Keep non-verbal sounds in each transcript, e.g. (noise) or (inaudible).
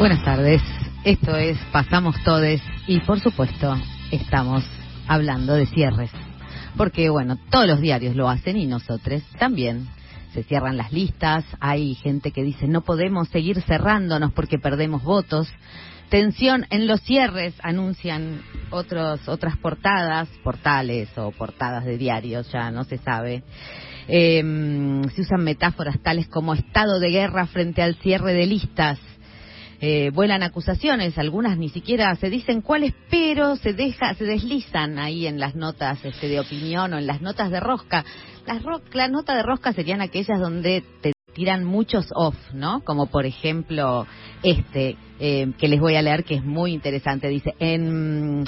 Buenas tardes, esto es Pasamos Todes y por supuesto estamos hablando de cierres. Porque bueno, todos los diarios lo hacen y nosotros también. Se cierran las listas, hay gente que dice no podemos seguir cerrándonos porque perdemos votos. Tensión en los cierres, anuncian otros, otras portadas, portales o portadas de diarios, ya no se sabe. Eh, se usan metáforas tales como estado de guerra frente al cierre de listas eh, vuelan acusaciones, algunas ni siquiera se dicen cuáles, pero se deja, se deslizan ahí en las notas este, de opinión o en las notas de rosca. Las, ro las notas de rosca serían aquellas donde te tiran muchos off, ¿no? Como por ejemplo este, eh, que les voy a leer, que es muy interesante. Dice, en,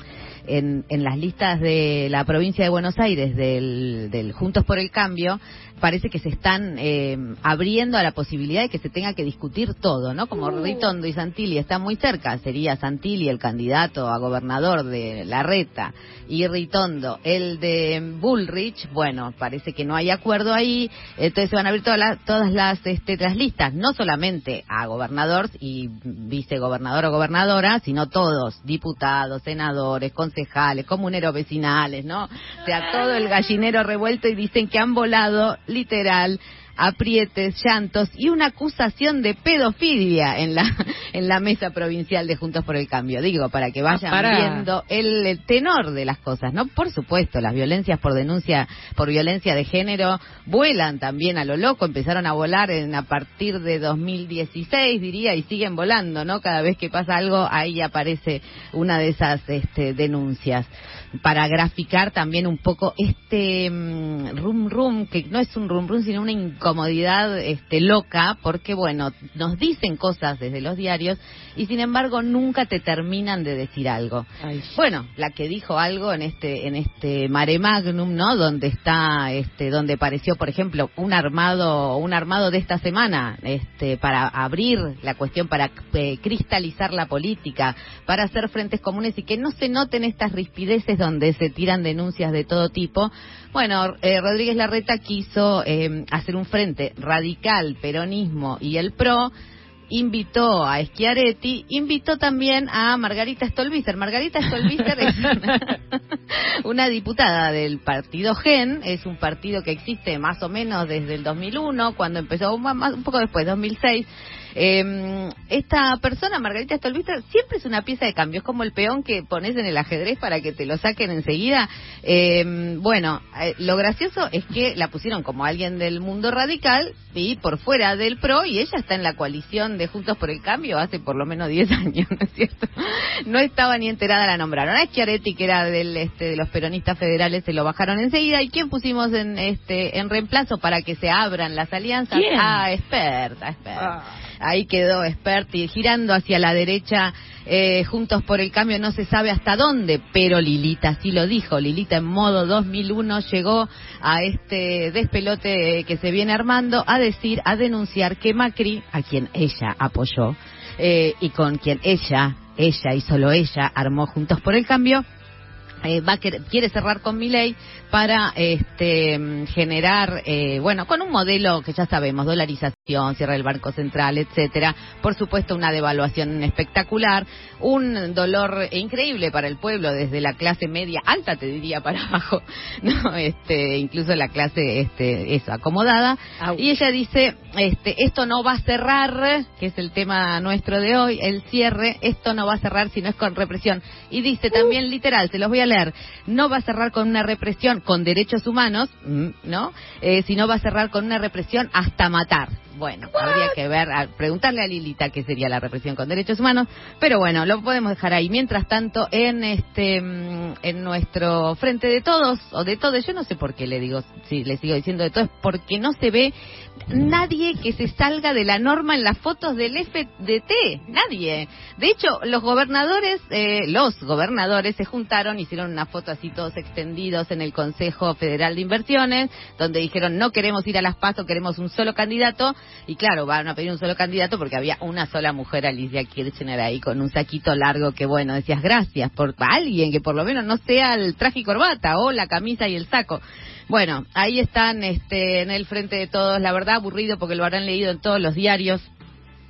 en, en las listas de la provincia de Buenos Aires del, del Juntos por el Cambio, parece que se están eh, abriendo a la posibilidad de que se tenga que discutir todo, ¿no? Como uh. Ritondo y Santilli están muy cerca, sería Santilli el candidato a gobernador de La Reta y Ritondo el de Bullrich, bueno, parece que no hay acuerdo ahí, entonces se van a abrir todas las, todas las, este, las listas, no solamente a gobernador y vicegobernador o gobernadora, sino todos, diputados, senadores, concejales, comuneros vecinales, ¿no? O sea, todo el gallinero revuelto y dicen que han volado literal aprietes, llantos y una acusación de pedofilia en la (laughs) en la mesa provincial de Juntos por el Cambio. Digo, para que vayan viendo el, tenor de las cosas, ¿no? Por supuesto, las violencias por denuncia por violencia de género vuelan también a lo loco, empezaron a volar en, a partir de 2016, diría, y siguen volando, ¿no? Cada vez que pasa algo, ahí aparece una de esas este, denuncias para graficar también un poco este mm, rum rum, que no es un rum rum, sino una incomodidad este, loca, porque bueno, nos dicen cosas desde los diarios y sin embargo nunca te terminan de decir algo. Bueno, la que dijo algo en este en este mare magnum, ¿no? Donde está este donde pareció, por ejemplo, un armado un armado de esta semana, este para abrir la cuestión para eh, cristalizar la política, para hacer frentes comunes y que no se noten estas rispideces donde se tiran denuncias de todo tipo. Bueno, eh, Rodríguez Larreta quiso eh, hacer un frente radical, peronismo y el PRO invitó a Schiaretti, invitó también a Margarita Stolbizer. Margarita Stolbizer es (laughs) una, diputada del partido GEN, es un partido que existe más o menos desde el 2001, cuando empezó, más, un poco después, 2006 eh, esta persona, Margarita Stolbister, siempre es una pieza de cambio, es como el peón que pones en el ajedrez para que te lo saquen enseguida. Eh, bueno, eh, lo gracioso es que la pusieron como alguien del mundo radical y por fuera del PRO y ella está en la coalición de Juntos por el Cambio hace por lo menos 10 (laughs) años, ¿no es cierto? No estaba ni enterada, la nombraron. A Schiaretti, que era del, este, de los peronistas federales, se lo bajaron enseguida. ¿Y quién pusimos en, este, en reemplazo para que se abran las alianzas? A ah, experta, experta. Ah ahí quedó Esperti girando hacia la derecha, eh, juntos por el cambio, no se sabe hasta dónde, pero Lilita sí lo dijo, Lilita en modo 2001 llegó a este despelote que se viene armando a decir, a denunciar que Macri, a quien ella apoyó, eh, y con quien ella, ella y solo ella armó Juntos por el Cambio, eh, va quiere cerrar con mi ley para este, generar, eh, bueno, con un modelo que ya sabemos, dolarización, cierre del Banco Central, etcétera. Por supuesto, una devaluación espectacular, un dolor increíble para el pueblo desde la clase media alta, te diría, para (laughs) abajo, no, este, incluso la clase, este, eso, acomodada. Y ella dice, este, esto no va a cerrar, que es el tema nuestro de hoy, el cierre, esto no va a cerrar si no es con represión. Y dice también literal, se los voy a no va a cerrar con una represión con derechos humanos, mm, ¿no? Eh, sino va a cerrar con una represión hasta matar. Bueno, habría que ver, preguntarle a Lilita qué sería la represión con derechos humanos, pero bueno, lo podemos dejar ahí. Mientras tanto, en este, mm, en nuestro frente de todos o de todos, yo no sé por qué le digo, si le sigo diciendo de todos, porque no se ve nadie que se salga de la norma en las fotos del FDT, nadie. De hecho, los gobernadores, eh, los gobernadores se juntaron, hicieron una foto así todos extendidos en el Consejo Federal de Inversiones, donde dijeron no queremos ir a las PASO, queremos un solo candidato, y claro, van a pedir un solo candidato porque había una sola mujer, Alicia Kirchner, ahí con un saquito largo que bueno, decías gracias por alguien que por lo menos no sea el traje y corbata o la camisa y el saco. Bueno, ahí están este, en el frente de todos, la verdad aburrido porque lo habrán leído en todos los diarios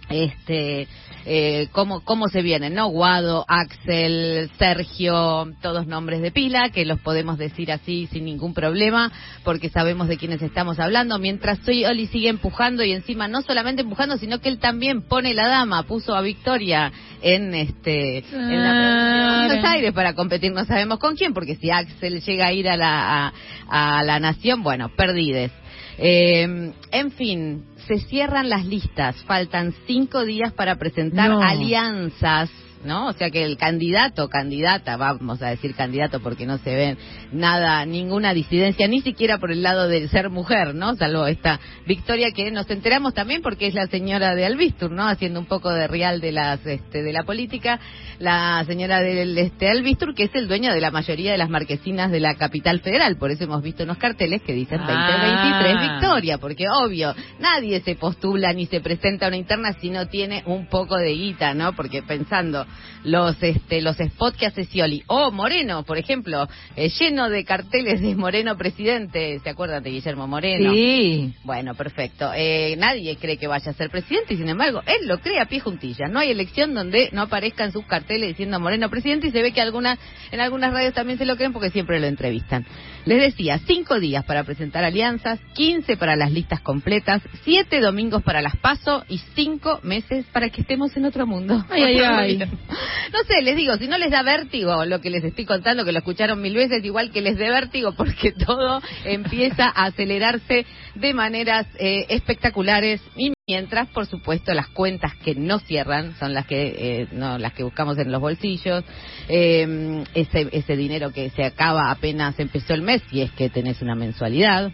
este eh, cómo, cómo se vienen, ¿no? Guado, Axel, Sergio, todos nombres de pila, que los podemos decir así sin ningún problema, porque sabemos de quiénes estamos hablando. Mientras soy Oli sigue empujando y encima no solamente empujando, sino que él también pone la dama, puso a Victoria en este en la de Buenos Aires para competir, no sabemos con quién, porque si Axel llega a ir a la, a, a la nación, bueno, perdides. Eh, en fin, se cierran las listas. Faltan cinco días para presentar No. alianzas. ¿No? O sea que el candidato, candidata, vamos a decir candidato porque no se ve nada, ninguna disidencia, ni siquiera por el lado de ser mujer, ¿no? Salvo esta victoria que nos enteramos también porque es la señora de Albistur, ¿no? Haciendo un poco de real de las, este, de la política, la señora del este Albistur, que es el dueño de la mayoría de las marquesinas de la capital federal. Por eso hemos visto unos carteles que dicen 2023 Ah. victoria, porque obvio, nadie se postula ni se presenta a una interna si no tiene un poco de guita, ¿no? Porque pensando los este los spots que hace Scioli o Moreno, por ejemplo, eh, lleno de carteles de Moreno presidente, ¿se acuerdan de Guillermo Moreno? Sí. Bueno, perfecto. Eh, nadie cree que vaya a ser presidente y sin embargo él lo cree a pie juntillas. No hay elección donde no aparezcan sus carteles diciendo Moreno presidente y se ve que algunas en algunas radios también se lo creen porque siempre lo entrevistan. Les decía, cinco días para presentar alianzas, 15 para las listas completas, siete domingos para las PASO y cinco meses para que estemos en otro mundo. Ay, ay, (laughs) ay. No sé, les digo, si no les da vértigo lo que les estoy contando, que lo escucharon mil veces, igual que les dé vértigo, porque (laughs) todo empieza a acelerarse de maneras eh, espectaculares y mientras, por supuesto, las cuentas que no cierran son las que eh, no las que buscamos en los bolsillos, eh, ese ese dinero que se acaba apenas empezó el mes, si es que tenés una mensualidad.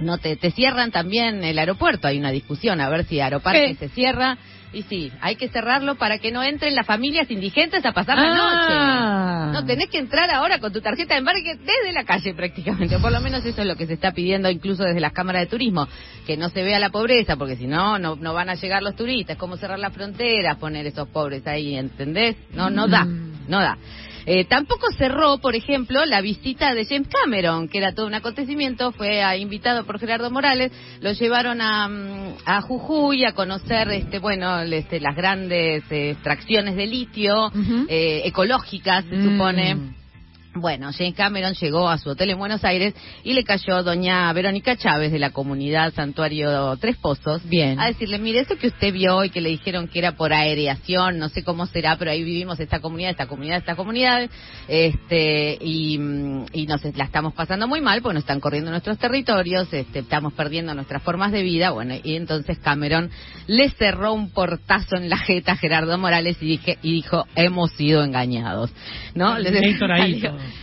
No te, te cierran también el aeropuerto, hay una discusión a ver si Aeroparque se cierra. Y sí, hay que cerrarlo para que no entren las familias indigentes a pasar la Ah. noche. No, tenés que entrar ahora con tu tarjeta de embarque desde la calle prácticamente. Por lo menos eso es lo que se está pidiendo incluso desde las cámaras de turismo. Que no se vea la pobreza, porque si no, no, no van a llegar los turistas. Cómo cerrar las fronteras, poner esos pobres ahí, ¿entendés? No, no da, Mm. no da. Eh, tampoco cerró, por ejemplo, la visita de James Cameron, que era todo un acontecimiento, fue ah, invitado por Gerardo Morales, lo llevaron a, mm, a Jujuy a conocer, este, bueno, este, las grandes eh, extracciones de litio eh, ecológicas, se Mm. supone. Bueno, James Cameron llegó a su hotel en Buenos Aires y le cayó doña Verónica Chávez de la comunidad Santuario Tres Pozos Bien. a decirle, mire, eso que usted vio y que le dijeron que era por aereación, no sé cómo será, pero ahí vivimos esta comunidad, esta comunidad, esta comunidad, este, y, y nos la estamos pasando muy mal porque nos están corriendo nuestros territorios, este, estamos perdiendo nuestras formas de vida, bueno, y entonces Cameron le cerró un portazo en la jeta a Gerardo Morales y dije, y dijo, hemos sido engañados, ¿no? Les-.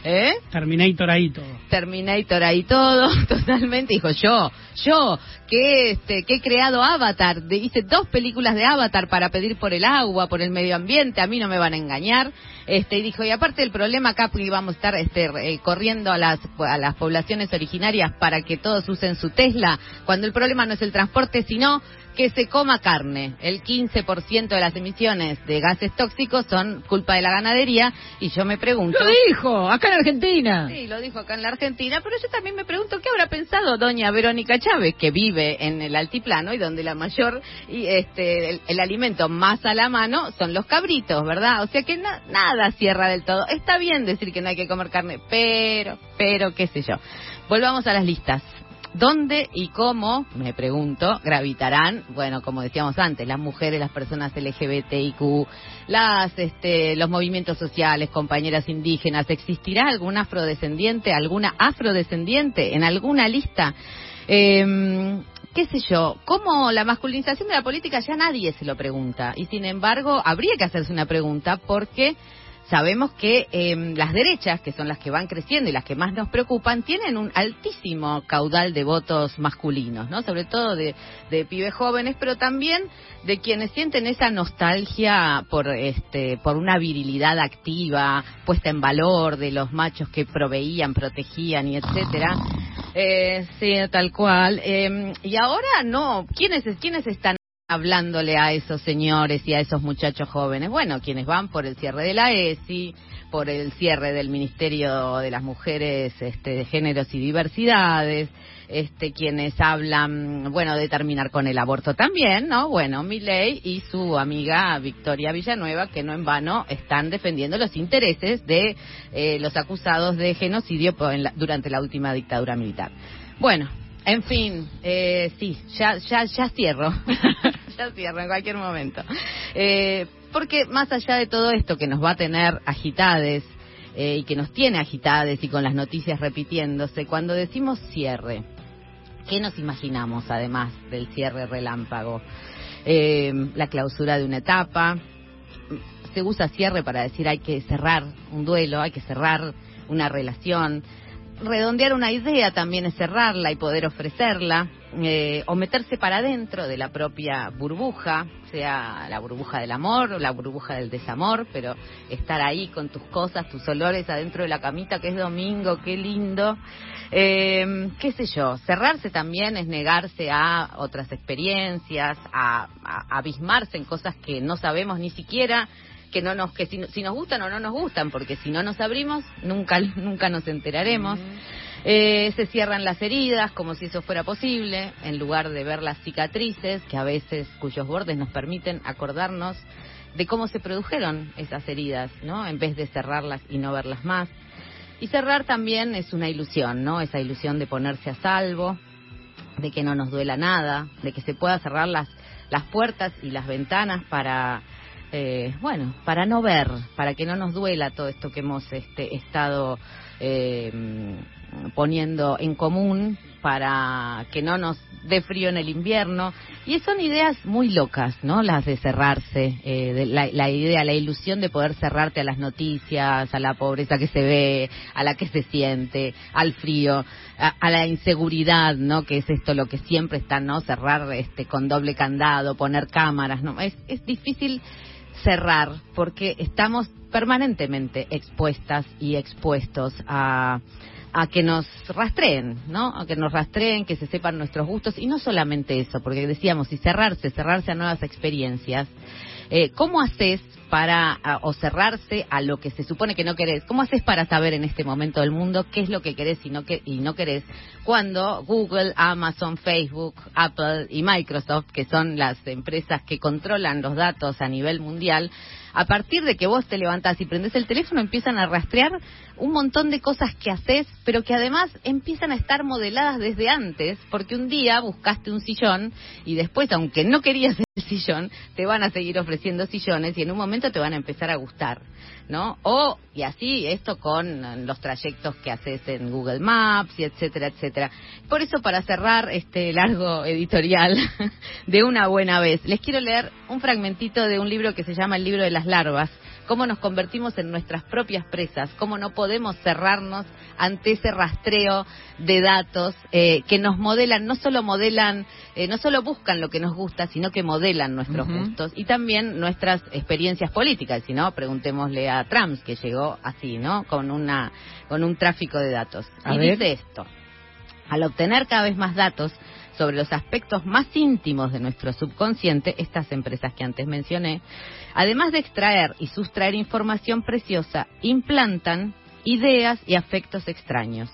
¿Eh? Terminator ahí todo. Terminator ahí todo, (laughs) totalmente. Dijo yo, yo, que este, que he creado Avatar, de- hice dos películas de Avatar para pedir por el agua, por el medio ambiente, a mí no me van a engañar. Este, y dijo, y aparte el problema acá, porque vamos a estar este, eh, corriendo a las, a las poblaciones originarias para que todos usen su Tesla, cuando el problema no es el transporte, sino que se coma carne. El 15% de las emisiones de gases tóxicos son culpa de la ganadería, y yo me pregunto... Lo dijo, acá en Argentina. Sí, lo dijo acá en la Argentina, pero yo también me pregunto qué habrá pensado doña Verónica Chávez, que vive en el altiplano y donde la mayor y este el, alimento más a la mano son los cabritos, ¿verdad? O sea que na- nada cierra del todo. Está bien decir que no hay que comer carne, pero, pero qué sé yo. Volvamos a las listas. ¿Dónde y cómo, me pregunto, gravitarán, bueno, como decíamos antes, las mujeres, las personas LGBTIQ, las, este, los movimientos sociales, compañeras indígenas? ¿Existirá algún afrodescendiente, alguna afrodescendiente en alguna lista? Eh, qué sé yo, cómo la masculinización de la política ya nadie se lo pregunta. Y sin embargo, habría que hacerse una pregunta porque sabemos que eh, las derechas, que son las que van creciendo y las que más nos preocupan, tienen un altísimo caudal de votos masculinos, ¿no? Sobre todo de, de pibes jóvenes, pero también de quienes sienten esa nostalgia por este por una virilidad activa, puesta en valor de los machos que proveían, protegían y etcétera. Eh, sí, tal cual. Eh, y ahora no, ¿quiénes quiénes están hablándole a esos señores y a esos muchachos jóvenes? Bueno, quienes van por el cierre de la ESI, por el cierre del Ministerio de las Mujeres este, de Géneros y Diversidades, este, quienes hablan, bueno, de terminar con el aborto también, ¿no? Bueno, Milei y su amiga Victoria Villanueva, que no en vano están defendiendo los intereses de eh, los acusados de genocidio durante la última dictadura militar. Bueno, en fin, eh, sí, ya, ya, ya cierro. (laughs) ya cierro en cualquier momento. Eh, porque más allá de todo esto que nos va a tener agitades eh, y que nos tiene agitades y con las noticias repitiéndose, cuando decimos cierre, ¿qué nos imaginamos además del cierre relámpago? Eh, la clausura de una etapa, se usa cierre para decir hay que cerrar un duelo, hay que cerrar una relación, redondear una idea también es cerrarla y poder ofrecerla, eh, o meterse para adentro de la propia burbuja, sea la burbuja del amor o la burbuja del desamor, pero estar ahí con tus cosas, tus olores adentro de la camita, que es domingo, qué lindo. Eh, qué sé yo, cerrarse también es negarse a otras experiencias, a abismarse en cosas que no sabemos ni siquiera que no nos que si, nos gustan o no nos gustan porque si no nos abrimos nunca (laughs) nunca nos enteraremos. Eh, se cierran las heridas como si eso fuera posible en lugar de ver las cicatrices que a veces cuyos bordes nos permiten acordarnos de cómo se produjeron esas heridas no en vez de cerrarlas y no verlas más. Y cerrar también es una ilusión no esa ilusión de ponerse a salvo de que no nos duela nada de que se pueda cerrar las las puertas y las ventanas para eh, bueno, para no ver, para que no nos duela todo esto que hemos este, estado eh, poniendo en común, para que no nos dé frío en el invierno. Y son ideas muy locas, ¿no? Las de cerrarse, eh, de la, idea, la ilusión de poder cerrarte a las noticias, a la pobreza que se ve, a la que se siente, al frío, a, la inseguridad, ¿no? Que es esto lo que siempre está, ¿no? Cerrar este, con doble candado, poner cámaras, ¿no? Es, es difícil cerrar porque estamos permanentemente expuestas y expuestos a, a que nos rastreen, ¿no? A que nos rastreen, que se sepan nuestros gustos y no solamente eso, porque decíamos, y cerrarse, cerrarse a nuevas experiencias, eh, ¿cómo haces para o cerrarse a lo que se supone que no querés. ¿Cómo haces para saber en este momento del mundo qué es lo que querés y no, que, no querés? Cuando Google, Amazon, Facebook, Apple y Microsoft, que son las empresas que controlan los datos a nivel mundial, a partir de que vos te levantás y prendes el teléfono, empiezan a rastrear un montón de cosas que haces, pero que además empiezan a estar modeladas desde antes, porque un día buscaste un sillón y después, aunque no querías el sillón, te van a seguir ofreciendo sillones y en un momento te van a empezar a gustar, ¿no? O, y así, esto con los trayectos que haces en Google Maps y etcétera, etcétera. Por eso, para cerrar este largo editorial (laughs) de una buena vez, les quiero leer un fragmentito de un libro que se llama El libro de las larvas, cómo nos convertimos en nuestras propias presas, cómo no podemos cerrarnos ante ese rastreo de datos eh, que nos modelan, no solo modelan, eh, no solo buscan lo que nos gusta, sino que modelan nuestros gustos y también nuestras experiencias políticas. Si no, preguntémosle a Trump, que llegó así, ¿no? Con, una, con un tráfico de datos. y dice esto. Al obtener cada vez más datos, sobre los aspectos más íntimos de nuestro subconsciente, estas empresas que antes mencioné, además de extraer y sustraer información preciosa, implantan ideas y afectos extraños.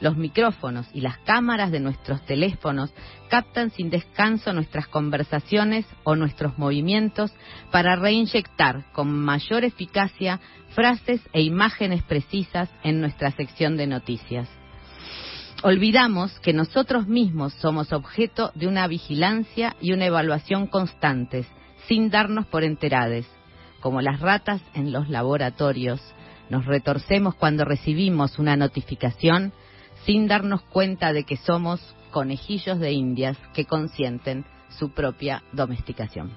Los micrófonos y las cámaras de nuestros teléfonos captan sin descanso nuestras conversaciones o nuestros movimientos para reinyectar con mayor eficacia frases e imágenes precisas en nuestra sección de noticias olvidamos que nosotros mismos somos objeto de una vigilancia y una evaluación constantes, sin darnos por enterades. Como las ratas en los laboratorios, nos retorcemos cuando recibimos una notificación sin darnos cuenta de que somos conejillos de indias que consienten su propia domesticación.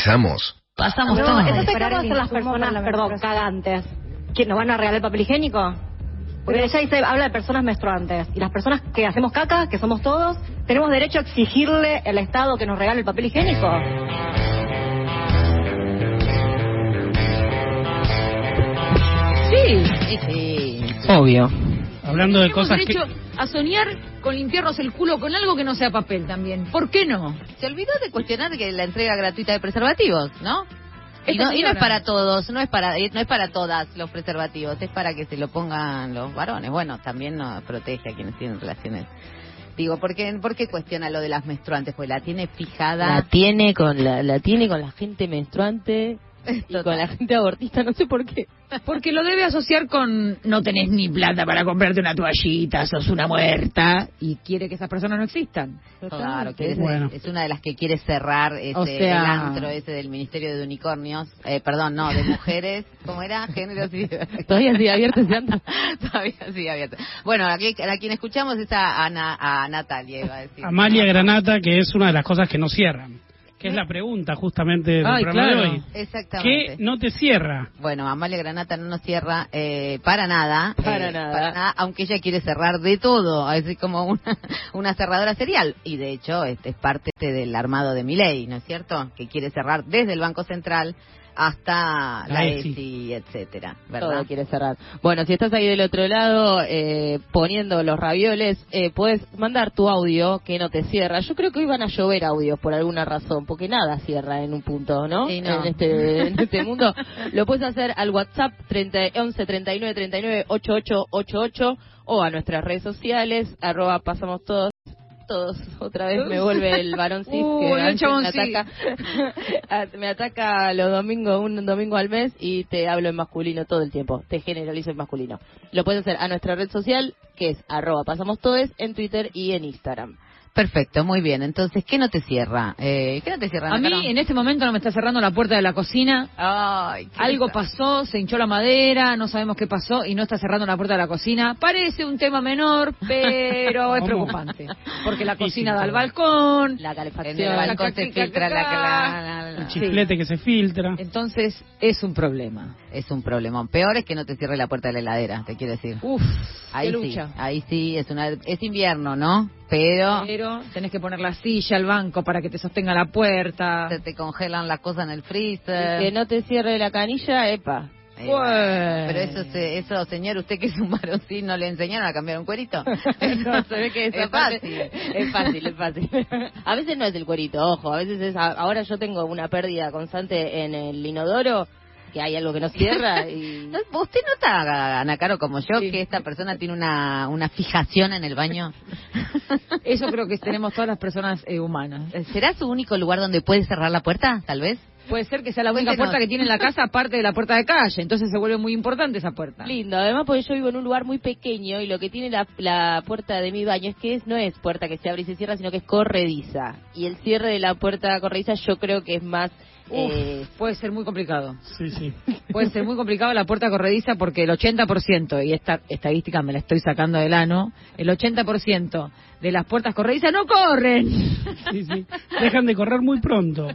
Organizamos. Pasamos No, todos. entonces, ¿cómo son las personas, la perdón, cagantes? ¿Que nos van a regalar el papel higiénico? Porque ella dice, habla de personas menstruantes. Y las personas que hacemos caca, que somos todos, tenemos derecho a exigirle al Estado que nos regale el papel higiénico. Sí. Sí, sí. Obvio. Hablando de cosas que... a soñar con limpiarnos el culo con algo que no sea papel también. ¿Por qué no? Se olvidó de cuestionar que la entrega gratuita de preservativos, ¿no? Y no, y no es para todos, no es para eh, no es para todas los preservativos, es para que se lo pongan los varones. Bueno, también nos protege a quienes tienen relaciones. Digo, ¿por qué, ¿por qué cuestiona lo de las menstruantes? Pues la tiene fijada. La tiene con la, la tiene con la gente menstruante y Total. con la gente abortista, no sé por qué. Porque lo debe asociar con no tenés ni plata para comprarte una toallita, sos una muerta y quiere que esas personas no existan. Claro, que es, Bueno. es una de las que quiere cerrar ese O sea- el antro ese del Ministerio de Unicornios, eh, perdón, no, de mujeres, (laughs) ¿cómo era? Géneros (laughs) y Todavía sigue abierto ese antro. (laughs) Todavía sigue abierto. Bueno, aquí, a quien escuchamos es a, Ana, a Natalia, iba a decir. Amalia Granata, que es una de las cosas que no cierran. Que es la pregunta justamente del Ay, programa claro. de hoy. Exactamente. ¿Qué no te cierra? Bueno, Amalia Granata no nos cierra eh, para nada. Para eh, nada. Para nada, aunque ella quiere cerrar de todo, así como una, (laughs) una cerradora serial. Y de hecho, este es parte este del armado de Milei, ¿no es cierto? Que quiere cerrar desde el Banco Central hasta la, La ESI, ESI. etcétera, Todo ¿verdad? quiere cerrar. Bueno, si estás ahí del otro lado eh, poniendo los ravioles, eh, puedes mandar tu audio que no te cierra. Yo creo que hoy van a llover audios por alguna razón, porque nada cierra en un punto, ¿no? Sí, no. En, este, en este (laughs) mundo. Lo puedes hacer al WhatsApp 30, 11 39 39 88 88 o a nuestras redes sociales, arroba pasamos todos. Todos, otra vez me vuelve el varón cis que el me ataca, (laughs) me ataca los domingos, un domingo al mes y te hablo en masculino todo el tiempo, te generalizo en masculino. Lo puedes hacer a nuestra red social que es arroba pasamos todes en Twitter y en Instagram. Perfecto, muy bien. Entonces, ¿qué no te cierra? Eh, ¿Qué no te cierra? A mí en este momento no me está cerrando la puerta de la cocina. Ay, qué Algo pasó, se hinchó la madera, no sabemos qué pasó y no está cerrando la puerta de la cocina. Parece un tema menor, (laughs) pero es preocupante. Porque la cocina da al balcón. La calefacción. el balcón se filtra la, ca. la- la- la- El chiflete que se filtra. Entonces es un problema. Es un problemón. Peor es que no te cierre la puerta de la heladera, te quiero decir. Uf, Ahí sí, ahí sí, es una es invierno, ¿no? Pero Pero tenés que poner la silla al banco para que te sostenga la puerta. se te congelan las cosas en el Y freezer. que no te cierre la canilla, epa. Eh. Pero eso, se- eso, señor, usted que es un varoncín, ¿no le enseñaron a cambiar un cuerito? (laughs) No, se ve que (laughs) esa es fácil. Es fácil, es fácil. (laughs) A veces no es el cuerito, ojo, a veces es... Ahora yo tengo una pérdida constante en el inodoro, que hay algo que no cierra y... (laughs) No, ¿Usted nota, Ana Caro, como yo, Sí. que esta persona tiene una, una fijación en el baño? (laughs) Eso creo que tenemos todas las personas eh, humanas. ¿Será su único lugar donde puede cerrar la puerta, tal vez? Puede ser que sea la única puerta que tiene en la casa aparte de la puerta de calle, entonces se vuelve muy importante esa puerta. Lindo, además porque yo vivo en un lugar muy pequeño y lo que tiene la, la puerta de mi baño es que es, no es puerta que se abre y se cierra, sino que es corrediza. Y el cierre de la puerta corrediza yo creo que es más... Uf, eh, puede ser muy complicado. Sí, sí. (laughs) Puede ser muy complicado la puerta corrediza porque el 80%, y esta estadística me la estoy sacando del ano, el 80% de las puertas corredizas no corren. Sí, sí. Dejan de correr muy pronto.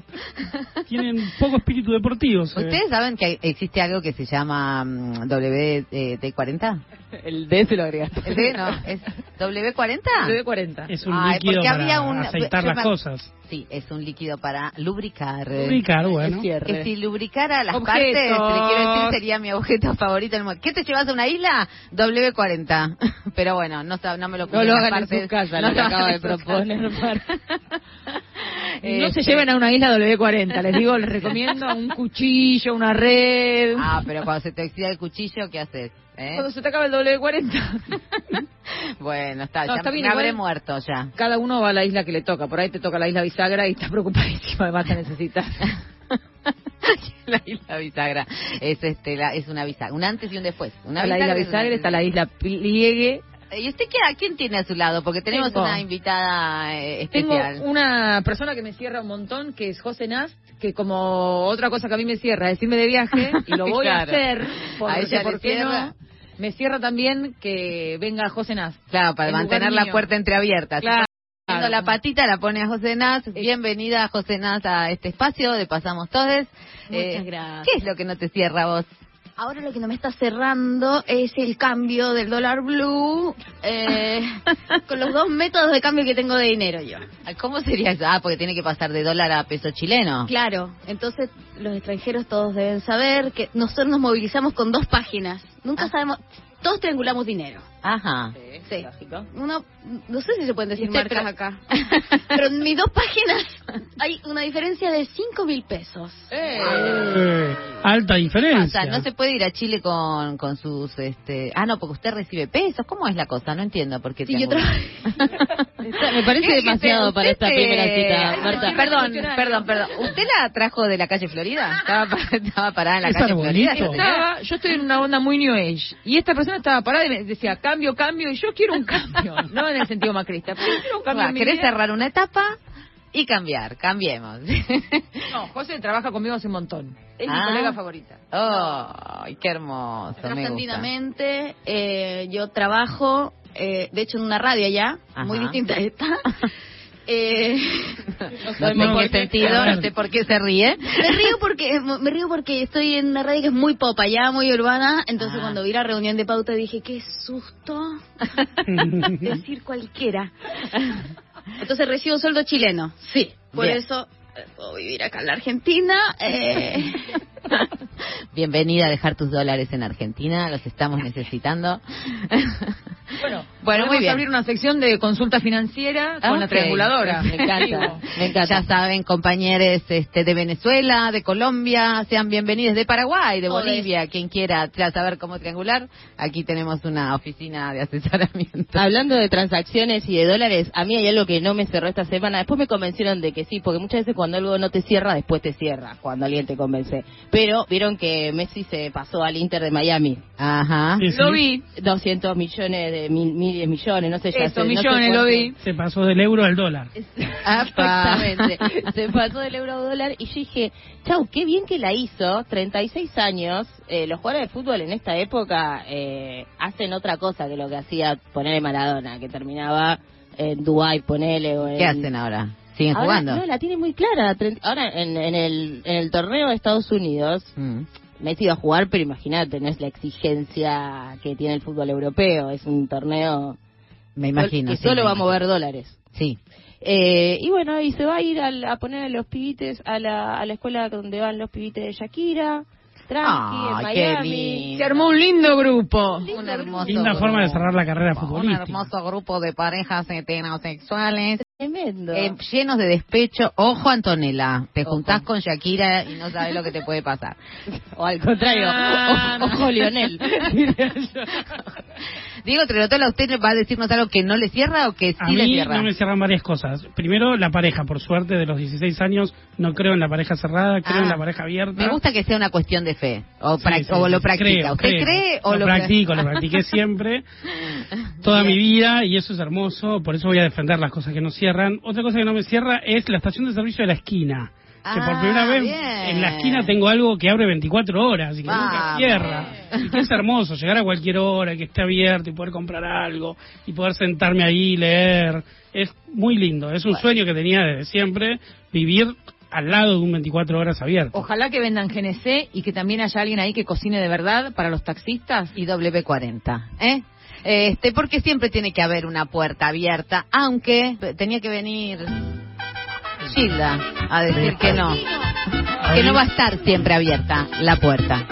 Tienen poco espíritu deportivo. se ve. ¿Ustedes saben que existe algo que se llama mm, WD40? el D se lo agregaste. ¿El D no? ¿Es W40? W40. (laughs) Es un Ay, líquido porque para había un- aceitar yo las me- cosas. Sí, es un líquido para lubricar. Lubricar, bueno. El cierre. Que si lubricara las Objetos. partes, le quiero decir, sería mi objeto favorito. ¿Qué te llevas a una isla? W40. (laughs) Pero bueno, no, sab- no me lo No lo hagan en su casa, No lo que hagan acaba de proponer. (laughs) (laughs) No se Este, lleven a una isla W40, les digo, les recomiendo un cuchillo, una red. Ah, pero cuando se te oxida el cuchillo, ¿qué haces? ¿Eh? Cuando se te acaba el W40. (laughs) Bueno, está, No, ya está bien, me habré igual- muerto ya. Cada uno va a la isla que le toca. Por ahí te toca la isla bisagra y estás (laughs) preocupadísimo, además te necesitas. (laughs) la isla bisagra es este la, es una bisagra, un antes y un después. Una Está la isla una- bisagra, está la isla pliegue. ¿Y usted qué, a quién tiene a su lado? Porque tenemos Tengo- una invitada eh, Tengo especial. una persona que me cierra un montón, que es José Nast, que como otra cosa que a mí me cierra es irme de viaje, y lo voy Claro. a hacer, por, A ella por qué cierra. no. Me cierra también que venga José Nast. Claro, para mantener la puerta entreabierta. Claro. Levantando la patita, la pone a José Naz. Bienvenida, José Naz, a este espacio de Pasamos Todes. Muchas gracias. ¿Qué es lo que no te cierra vos? Ahora lo que no me está cerrando es el cambio del dólar blue eh, (laughs) con los dos métodos de cambio que tengo de dinero yo. ¿Cómo sería eso? Ah, porque tiene que pasar de dólar a peso chileno. Claro, entonces los extranjeros todos deben saber que nosotros nos movilizamos con dos páginas. Nunca Ah. sabemos, todos triangulamos dinero. Ajá. Sí. Lógico. Uno, no sé si se pueden decir marcas pero- acá. (laughs) Pero en mis dos páginas hay una diferencia de 5 mil pesos. Eh, alta O diferencia. sea, no se puede ir a Chile con, con sus... este Ah, no, porque usted recibe pesos. ¿Cómo es la cosa? No entiendo por qué Sí, yo. (laughs) Me parece demasiado para esta se- primera cita, Marta. Perdón, perdón, perdón. ¿Usted la trajo de la calle Florida? Estaba, pa- (laughs) estaba parada en la Es calle arbolito. Florida. Estaba, yo estoy en una onda muy New Age. Y esta persona estaba parada y me decía, cambio, cambio. Y yo quiero un (laughs) cambio. No en el sentido macrista, pero yo quiero un cambio. ¿Querés cerrar una etapa? Y cambiar, cambiemos. (laughs) No, José trabaja conmigo hace un montón. Es Ah. mi colega favorita. ¡Oh, qué hermoso! Trascendidamente, eh, yo trabajo, eh, de hecho, en una radio allá, muy distinta a esta. (laughs) Eh, No en qué sentido, no sé por qué se ríe. me río porque me río porque estoy en una radio que es muy pop allá, muy urbana. Entonces, Ah. cuando vi la reunión de pauta dije, qué susto (laughs) decir cualquiera. Entonces recibo sueldo chileno, sí. Por Bien. eso eh, puedo vivir acá en la Argentina. eh, (laughs) Bienvenida a dejar tus dólares en Argentina, los estamos necesitando. Bueno, Bueno, muy bien. abrir una sección de consulta financiera con la Ok. trianguladora. Me encanta, (laughs) me encanta. Ya saben, compañeros este, de Venezuela, de Colombia, sean bienvenidos de Paraguay, de Bolivia, quien quiera saber cómo triangular, aquí tenemos una oficina de asesoramiento. Hablando de transacciones y de dólares, a mí hay algo que no me cerró esta semana. Después me convencieron de que sí, porque muchas veces cuando algo no te cierra, después te cierra, cuando alguien te convence. Pero vieron que Messi se pasó al Inter de Miami. Ajá. Sí, sí. Lo vi. 200 millones de mil, miles millones, no sé ya Eso, sé, no sé millones, lo vi. Se pasó del euro al dólar. Exactamente. (laughs) Se pasó del euro a dólar y yo dije, chau, qué bien que la hizo. 36 años. Eh, los jugadores de fútbol en esta época eh, hacen otra cosa que lo que hacía ponerle Maradona, que terminaba en Dubai, ponele. O en... ¿Qué hacen ahora? ¿Siguen Ahora, jugando? No, la tiene muy clara. Ahora, en, en el, en el torneo de Estados Unidos, Mm. Messi iba a jugar, pero imagínate, no es la exigencia que tiene el fútbol europeo. Es un torneo Me imagino. que sí, solo me va a mover dólares. Sí. Eh, y bueno, y se va a ir al- a, poner a los pibites a la, a la escuela donde van los pibites de Shakira, tranqui, en Miami. lindo. Se armó un lindo grupo. Un hermoso Linda grupo. forma de cerrar la carrera Un futbolística. hermoso grupo de parejas heterosexuales Tremendo. eh, llenos de despecho. Ojo, Antonella, te Ojo. juntás con Shakira y no sabes lo que te puede pasar. o al contrario, Ah. o- ojo Lionel. (laughs) Digo, Trelotola, ¿usted va a decirnos algo que no le cierra o que sí A le mí cierra? no me cierran varias cosas. Primero, la pareja. Por suerte, de los 16 años, no creo en la pareja cerrada, creo Ah. en la pareja abierta. Me gusta que sea una cuestión de fe. O, Sí, o lo practica. creo, ¿Usted creo. cree o lo, lo, pra- practico? Lo practiqué siempre, toda (laughs) mi vida, y eso es hermoso. Por eso voy a defender las cosas que no cierran. Otra cosa que no me cierra es la estación de servicio de la esquina. Que por Ah, primera vez bien. en la esquina tengo algo que abre 24 horas y que nunca Vamos. cierra. (laughs) Y que es hermoso llegar a cualquier hora, que esté abierto y poder comprar algo y poder sentarme ahí y leer. Es muy lindo. Es un sueño que tenía desde siempre, vivir al lado de un 24 horas abierto. Ojalá que vendan GNC y que también haya alguien ahí que cocine de verdad para los taxistas. y W40, ¿eh? Este, porque siempre tiene que haber una puerta abierta, aunque tenía que venir Gilda a decir que no, que no va a estar siempre abierta la puerta.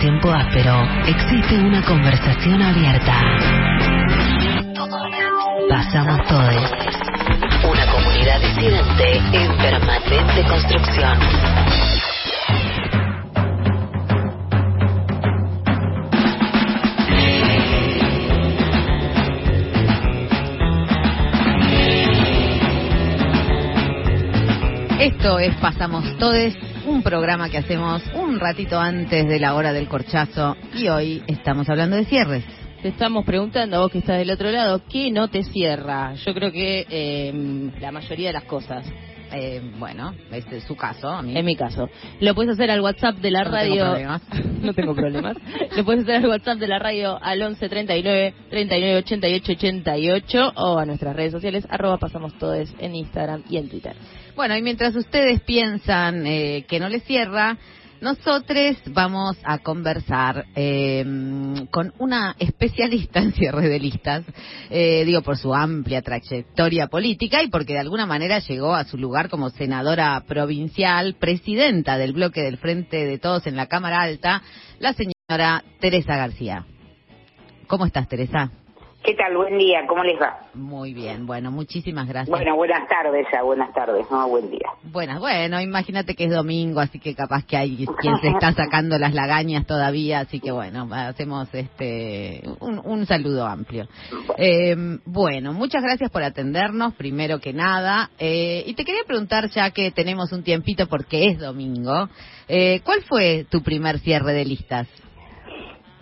Tiempo áspero existe una conversación abierta. Pasamos todes. Una comunidad disidente en permanente construcción. Esto es Pasamos Todes, un programa que hacemos un ratito antes de la hora del corchazo y hoy estamos hablando de cierres. Te estamos preguntando, a vos que estás del otro lado, ¿qué no te cierra? Yo creo que eh, la mayoría de las cosas. Eh, bueno, este es su caso. A mí. En mi caso. Lo puedes hacer al WhatsApp de la No radio. tengo problemas. (laughs) no tengo problemas. Lo puedes hacer al WhatsApp de la radio al 11 39 39 88 88 o a nuestras redes sociales, arroba pasamos todes en Instagram y en Twitter. Bueno, y mientras ustedes piensan eh, que no les cierra, nosotros vamos a conversar eh, con una especialista en cierre de listas, eh, digo por su amplia trayectoria política y porque de alguna manera llegó a su lugar como senadora provincial, presidenta del bloque del Frente de Todos en la Cámara Alta, la señora Teresa García. ¿Cómo estás, Teresa? ¿Qué tal? Buen día, ¿cómo les va? Muy bien, bueno, muchísimas gracias. Bueno, buenas tardes ya, buenas tardes, no, buen día. Buenas, bueno, imagínate que es domingo, así que capaz que hay quien se está sacando las lagañas todavía, así que bueno, hacemos este un, un saludo amplio. Eh, bueno, muchas gracias por atendernos, primero que nada, eh, y te quería preguntar ya que tenemos un tiempito porque es domingo, eh, ¿cuál fue tu primer cierre de listas?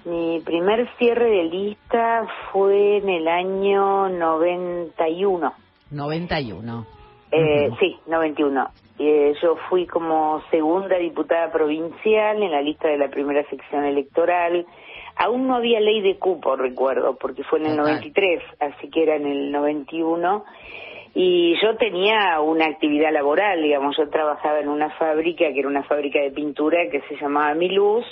Mi primer cierre de lista fue en el año 91. 91. Eh, Sí, 91. Eh, yo fui como segunda diputada provincial en la lista de la primera sección electoral. Aún no había ley de cupo, recuerdo, porque fue en el Total. 93, así que era en el 91. Y yo tenía una actividad laboral, digamos, yo trabajaba en una fábrica que era una fábrica de pintura que se llamaba Mi Luz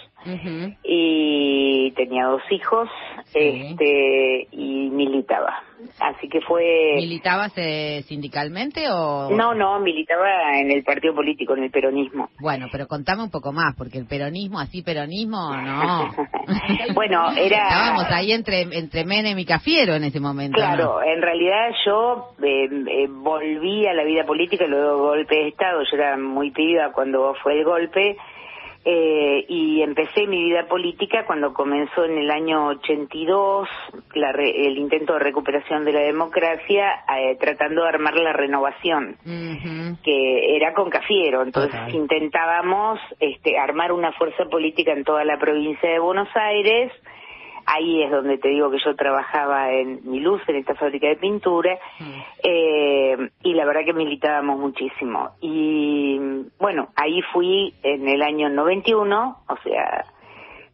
y tenía dos hijos Sí. este y militaba. Así que fue ¿Militabas eh, sindicalmente o...? no, no, militaba en el partido político, en el peronismo. Bueno, pero contame un poco más, porque el peronismo, así peronismo, no. (laughs) Bueno, era- Estábamos ahí entre, entre Menem y Cafiero en ese momento. Claro, ¿no? en realidad yo eh, eh, volví a la vida política luego golpe de Estado. Yo era muy piba cuando fue el golpe eh, y empecé mi vida política cuando comenzó en el año 82 la re- el intento de recuperación de la democracia eh, tratando de armar la renovación. Que era con Cafiero, entonces intentábamos este, armar una fuerza política en toda la provincia de Buenos Aires, ahí es donde te digo que yo trabajaba en mi luz, en esta fábrica de pintura, eh, y la verdad que militábamos muchísimo. Y bueno, ahí fui en el año 91, o sea,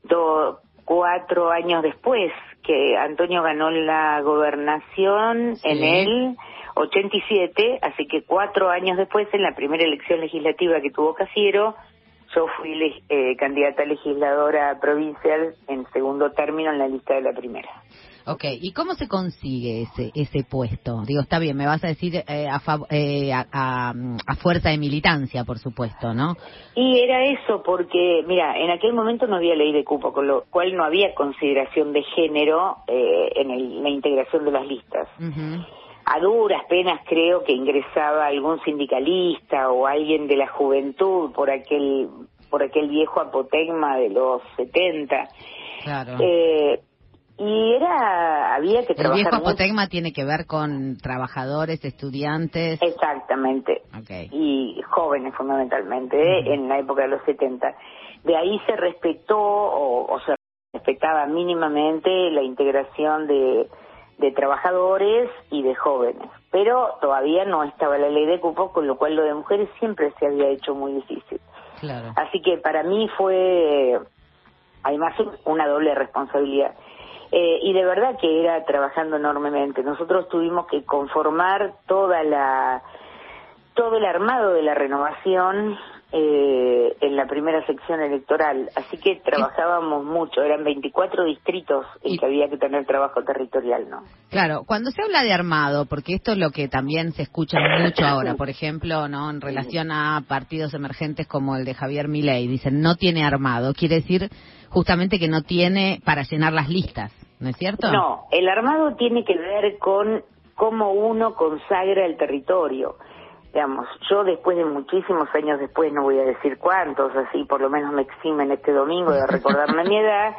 do- cuatro años después que Antonio ganó la gobernación Sí. en el 87, así que cuatro años después, en la primera elección legislativa que tuvo Casiero, yo fui eh, candidata legisladora provincial en segundo término en la lista de la primera. Ok, ¿y cómo se consigue ese ese puesto? Digo, está bien, me vas a decir eh, a, eh, a, a- a fuerza de militancia, por supuesto, ¿no? Y era eso porque, mira, en aquel momento no había ley de cupo, con lo cual no había consideración de género eh, en el- la integración de las listas. Ujú. A duras penas creo que ingresaba algún sindicalista o alguien de la juventud por aquel por aquel viejo apotegma de los 70 Claro. eh, y era había que el trabajar viejo mucho. apotegma tiene que ver con trabajadores, estudiantes. exactamente Ok. y jóvenes fundamentalmente ¿eh? en la época de los 70 de ahí se respetó o, o se respetaba mínimamente la integración de de trabajadores y de jóvenes, pero todavía no estaba la ley de cupo, con lo cual lo de mujeres siempre se había hecho muy difícil. Claro. Así que para mí fue, además, una doble responsabilidad. Eh, y de verdad que era trabajando enormemente. Nosotros tuvimos que conformar toda la todo el armado de la renovación eh, en la primera sección electoral, así que trabajábamos mucho, eran 24 distritos en Y- que había que tener trabajo territorial, ¿no? Claro, cuando se habla de armado, porque esto es lo que también se escucha mucho ahora, por ejemplo, no en relación a partidos emergentes como el de Javier Milei, dicen no tiene armado, quiere decir justamente que no tiene para llenar las listas, ¿no es cierto? No, el armado tiene que ver con cómo uno consagra el territorio. Digamos, yo después de muchísimos años después, no voy a decir cuántos, así por lo menos me eximen este domingo de recordarme mi edad,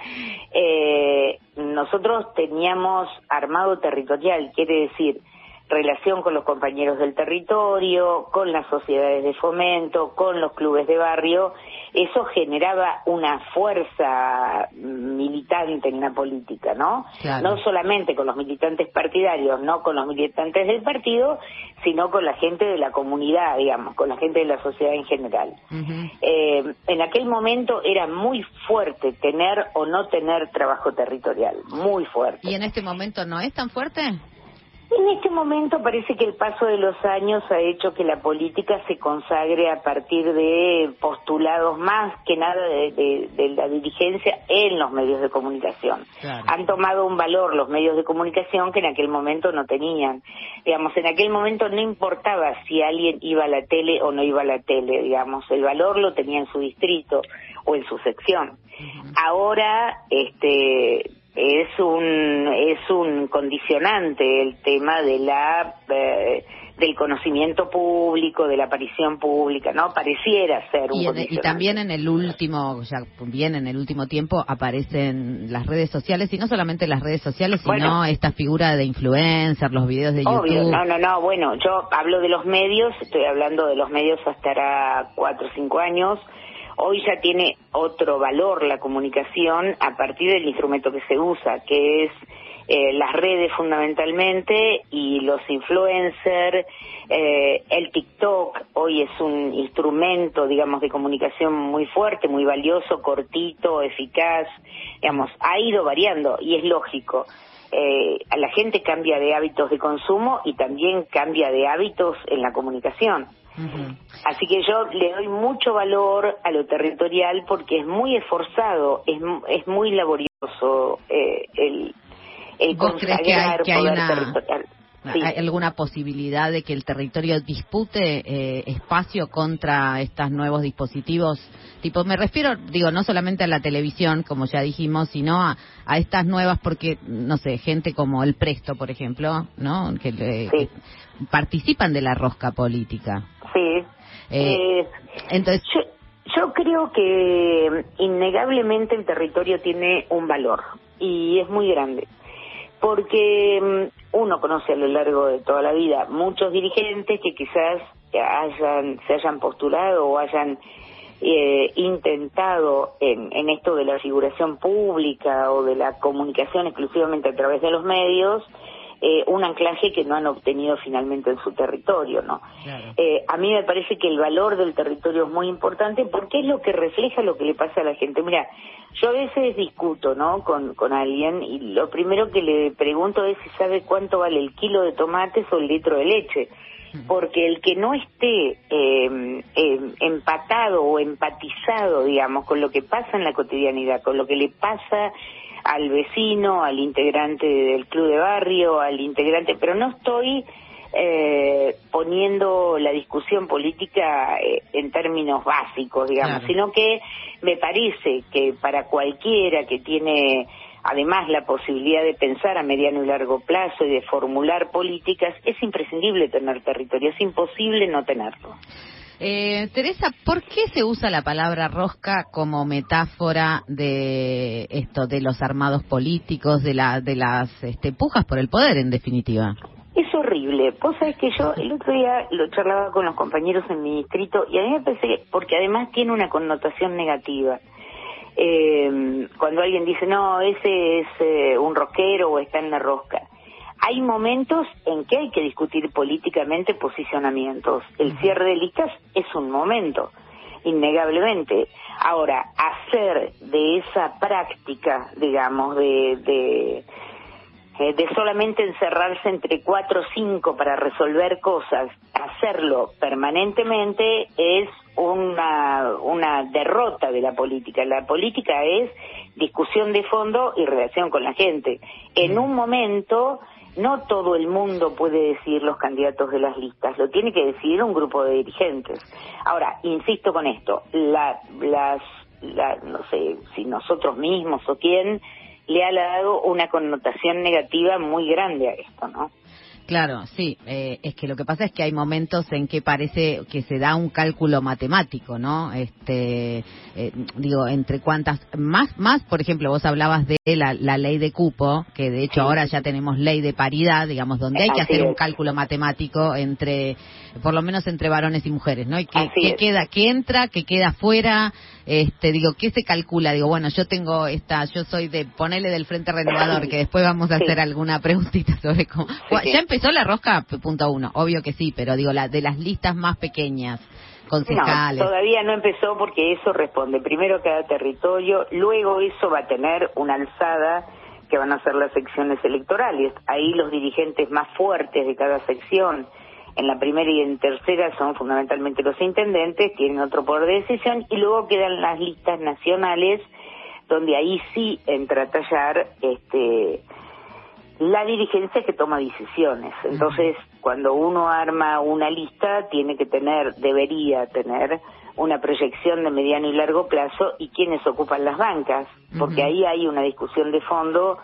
eh, nosotros teníamos armado territorial, quiere decir relación con los compañeros del territorio, con las sociedades de fomento, con los clubes de barrio, eso generaba una fuerza militante en la política, ¿no? Claro. No solamente con los militantes partidarios, no con los militantes del partido, sino con la gente de la comunidad, digamos, con la gente de la sociedad en general. Eh, en aquel momento era muy fuerte tener o no tener trabajo territorial, muy fuerte. ¿Y en este momento no es tan fuerte? En este momento parece que el paso de los años ha hecho que la política se consagre a partir de postulados más que nada de, de- de la dirigencia en los medios de comunicación. Claro. Han tomado un valor los medios de comunicación que en aquel momento no tenían. Digamos, en aquel momento no importaba si alguien iba a la tele o no iba a la tele, digamos, el valor lo tenía en su distrito o en su sección. Ahora, este, es un es un condicionante el tema de la eh, del conocimiento público, de la aparición pública, ¿no? Pareciera ser un Y, en- y también en el último, ya bien en el último tiempo aparecen las redes sociales y no solamente las redes sociales, sino Bueno. esta figura de influencer, los videos de Obvio, YouTube. no, no, no, bueno, yo hablo de los medios, estoy hablando de los medios hasta hará cuatro o cinco años. Hoy ya tiene otro valor la comunicación a partir del instrumento que se usa, que es eh, las redes fundamentalmente y los influencers, eh, el TikTok hoy es un instrumento, digamos, de comunicación muy fuerte, muy valioso, cortito, eficaz, digamos, ha ido variando y es lógico. Eh, la gente cambia de hábitos de consumo y también cambia de hábitos en la comunicación. Así que yo le doy mucho valor a lo territorial porque es muy esforzado, es, es muy laborioso eh, el, el ¿Vos crees que hay- consagrar que hay poder una- territorial. Sí. ¿Hay alguna posibilidad de que el territorio dispute eh, espacio contra estos nuevos dispositivos? Tipo, me refiero, digo, no solamente a la televisión, como ya dijimos, sino a, a estas nuevas, porque, no sé, gente como el Presto, por ejemplo, ¿no? Que, le- Sí. que participan de la rosca política. Sí. Eh, Eh, Entonces, Yo, yo creo que mm, innegablemente el territorio tiene un valor y es muy grande. Porque mm, uno conoce a lo largo de toda la vida muchos dirigentes que quizás hayan, se hayan postulado o hayan eh, intentado en, en esto de la figuración pública o de la comunicación exclusivamente a través de los medios eh, un anclaje que no han obtenido finalmente en su territorio, ¿no? Eh, a mí me parece que el valor del territorio es muy importante porque es lo que refleja lo que le pasa a la gente. Mira, yo a veces discuto, ¿no? Con, con alguien y lo primero que le pregunto es si sabe cuánto vale el kilo de tomates o el litro de leche. Porque el que no esté eh, eh, empatado o empatizado, digamos, con lo que pasa en la cotidianidad, con lo que le pasa al vecino, al integrante del club de barrio, al integrante, pero no estoy eh, poniendo la discusión política eh, en términos básicos, digamos, Claro. sino que me parece que para cualquiera que tiene además la posibilidad de pensar a mediano y largo plazo y de formular políticas, es imprescindible tener territorio, es imposible no tenerlo. Eh, Teresa, ¿por qué se usa la palabra rosca como metáfora de esto, de los armados políticos, de, la, de las este, pujas por el poder, en definitiva? Es horrible. Vos sabés que yo el otro día lo charlaba con los compañeros en mi distrito y a mí me parece que, porque además tiene una connotación negativa. Eh, cuando alguien dice, no, ese es eh, un rockero o está en la rosca. Hay momentos en que hay que discutir políticamente posicionamientos. El cierre de listas es un momento, innegablemente. Ahora, hacer de esa práctica, digamos, de, de eh, de solamente encerrarse entre cuatro o cinco para resolver cosas, hacerlo permanentemente es una, una derrota de la política. La política es discusión de fondo y relación con la gente. En un momento, no todo el mundo puede decir los candidatos de las listas, lo tiene que decidir un grupo de dirigentes. Ahora, insisto con esto, la, las, la, no sé si nosotros mismos o quién le ha dado una connotación negativa muy grande a esto, ¿no? Claro, sí. Eh, es que lo que pasa es que hay momentos en que parece que se da un cálculo matemático, ¿no? Este, eh, digo, entre cuántas más, más, por ejemplo, vos hablabas de la, la ley de cupo, que de hecho ahora ya tenemos ley de paridad, digamos, donde hay que Así hacer un cálculo matemático entre, por lo menos entre varones y mujeres, ¿no? Y qué es. queda, qué entra, qué queda fuera, este, digo, ¿qué se calcula? Digo, bueno, yo tengo esta, yo soy de, ponele del Frente Renovador, que después vamos a Sí. hacer alguna preguntita sobre cómo. sí. Ya empezó la rosca punto uno, obvio que sí, pero digo, la de las listas más pequeñas, concejales. No, todavía no empezó porque eso responde primero cada territorio, luego eso va a tener una alzada que van a ser las secciones electorales. Ahí los dirigentes más fuertes de cada sección, en la primera y en tercera son fundamentalmente los intendentes, tienen otro poder de decisión, y luego quedan las listas nacionales, donde ahí sí entra a tallar este la dirigencia que toma decisiones. Entonces, cuando uno arma una lista, tiene que tener, debería tener, una proyección de mediano y largo plazo y quiénes ocupan las bancas, porque ahí hay una discusión de fondo.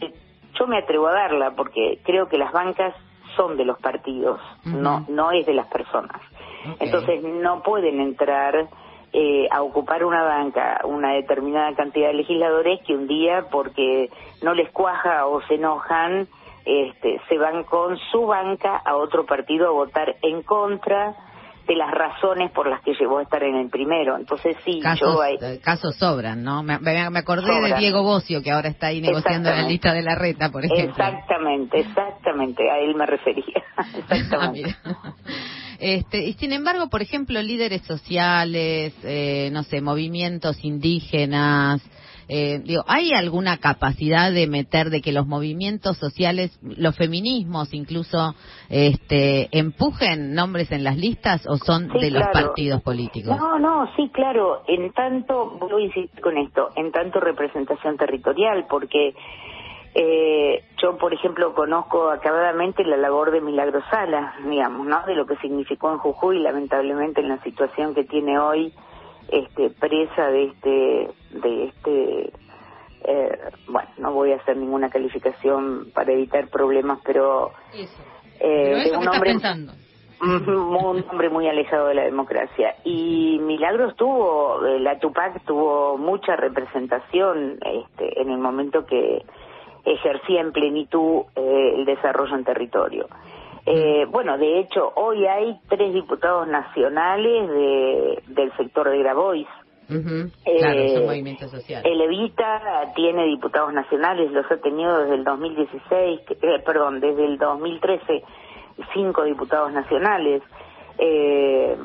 que Yo me atrevo a darla porque creo que las bancas son de los partidos, no no es de las personas. Entonces no pueden entrar eh, a ocupar una banca una determinada cantidad de legisladores que un día porque no les cuaja o se enojan este, se van con su banca a otro partido a votar en contra de las razones por las que llegó a estar en el primero. Entonces sí, Casos, yo eh, casos sobran, ¿no? Me, me- acordé de. Diego Bocio, que ahora está ahí negociando la Exactamente. lista de la reta, por ejemplo. exactamente, exactamente, a él me refería. (laughs) Ah, exactamente. mira. Este, y sin embargo, por ejemplo, líderes sociales, eh, no sé, movimientos indígenas, eh, digo, ¿hay alguna capacidad de meter de que los movimientos sociales, los feminismos incluso, este, empujen nombres en las listas o son Sí, de los partidos políticos? No, no, sí, claro. En tanto, voy a insistir con esto, en tanto representación territorial, porque eh, yo, por ejemplo, conozco acabadamente la labor de Milagro Sala, digamos, ¿no? De lo que significó en Jujuy, lamentablemente en la situación que tiene hoy, este, presa de este, de este, eh, bueno, no voy a hacer ninguna calificación para evitar problemas, pero eh, Pero de un hombre un hombre muy alejado de la democracia. Y Milagros tuvo, eh, la Tupac tuvo mucha representación este, en el momento que ejercía en plenitud eh, el desarrollo en territorio. Eh, bueno, de hecho, hoy hay tres diputados nacionales de, del sector de Grabois. Eh, Claro, son movimientos sociales. El Evita tiene diputados nacionales, los ha tenido desde el 2016, que- eh, perdón, desde el 2013, cinco diputados nacionales. Eh,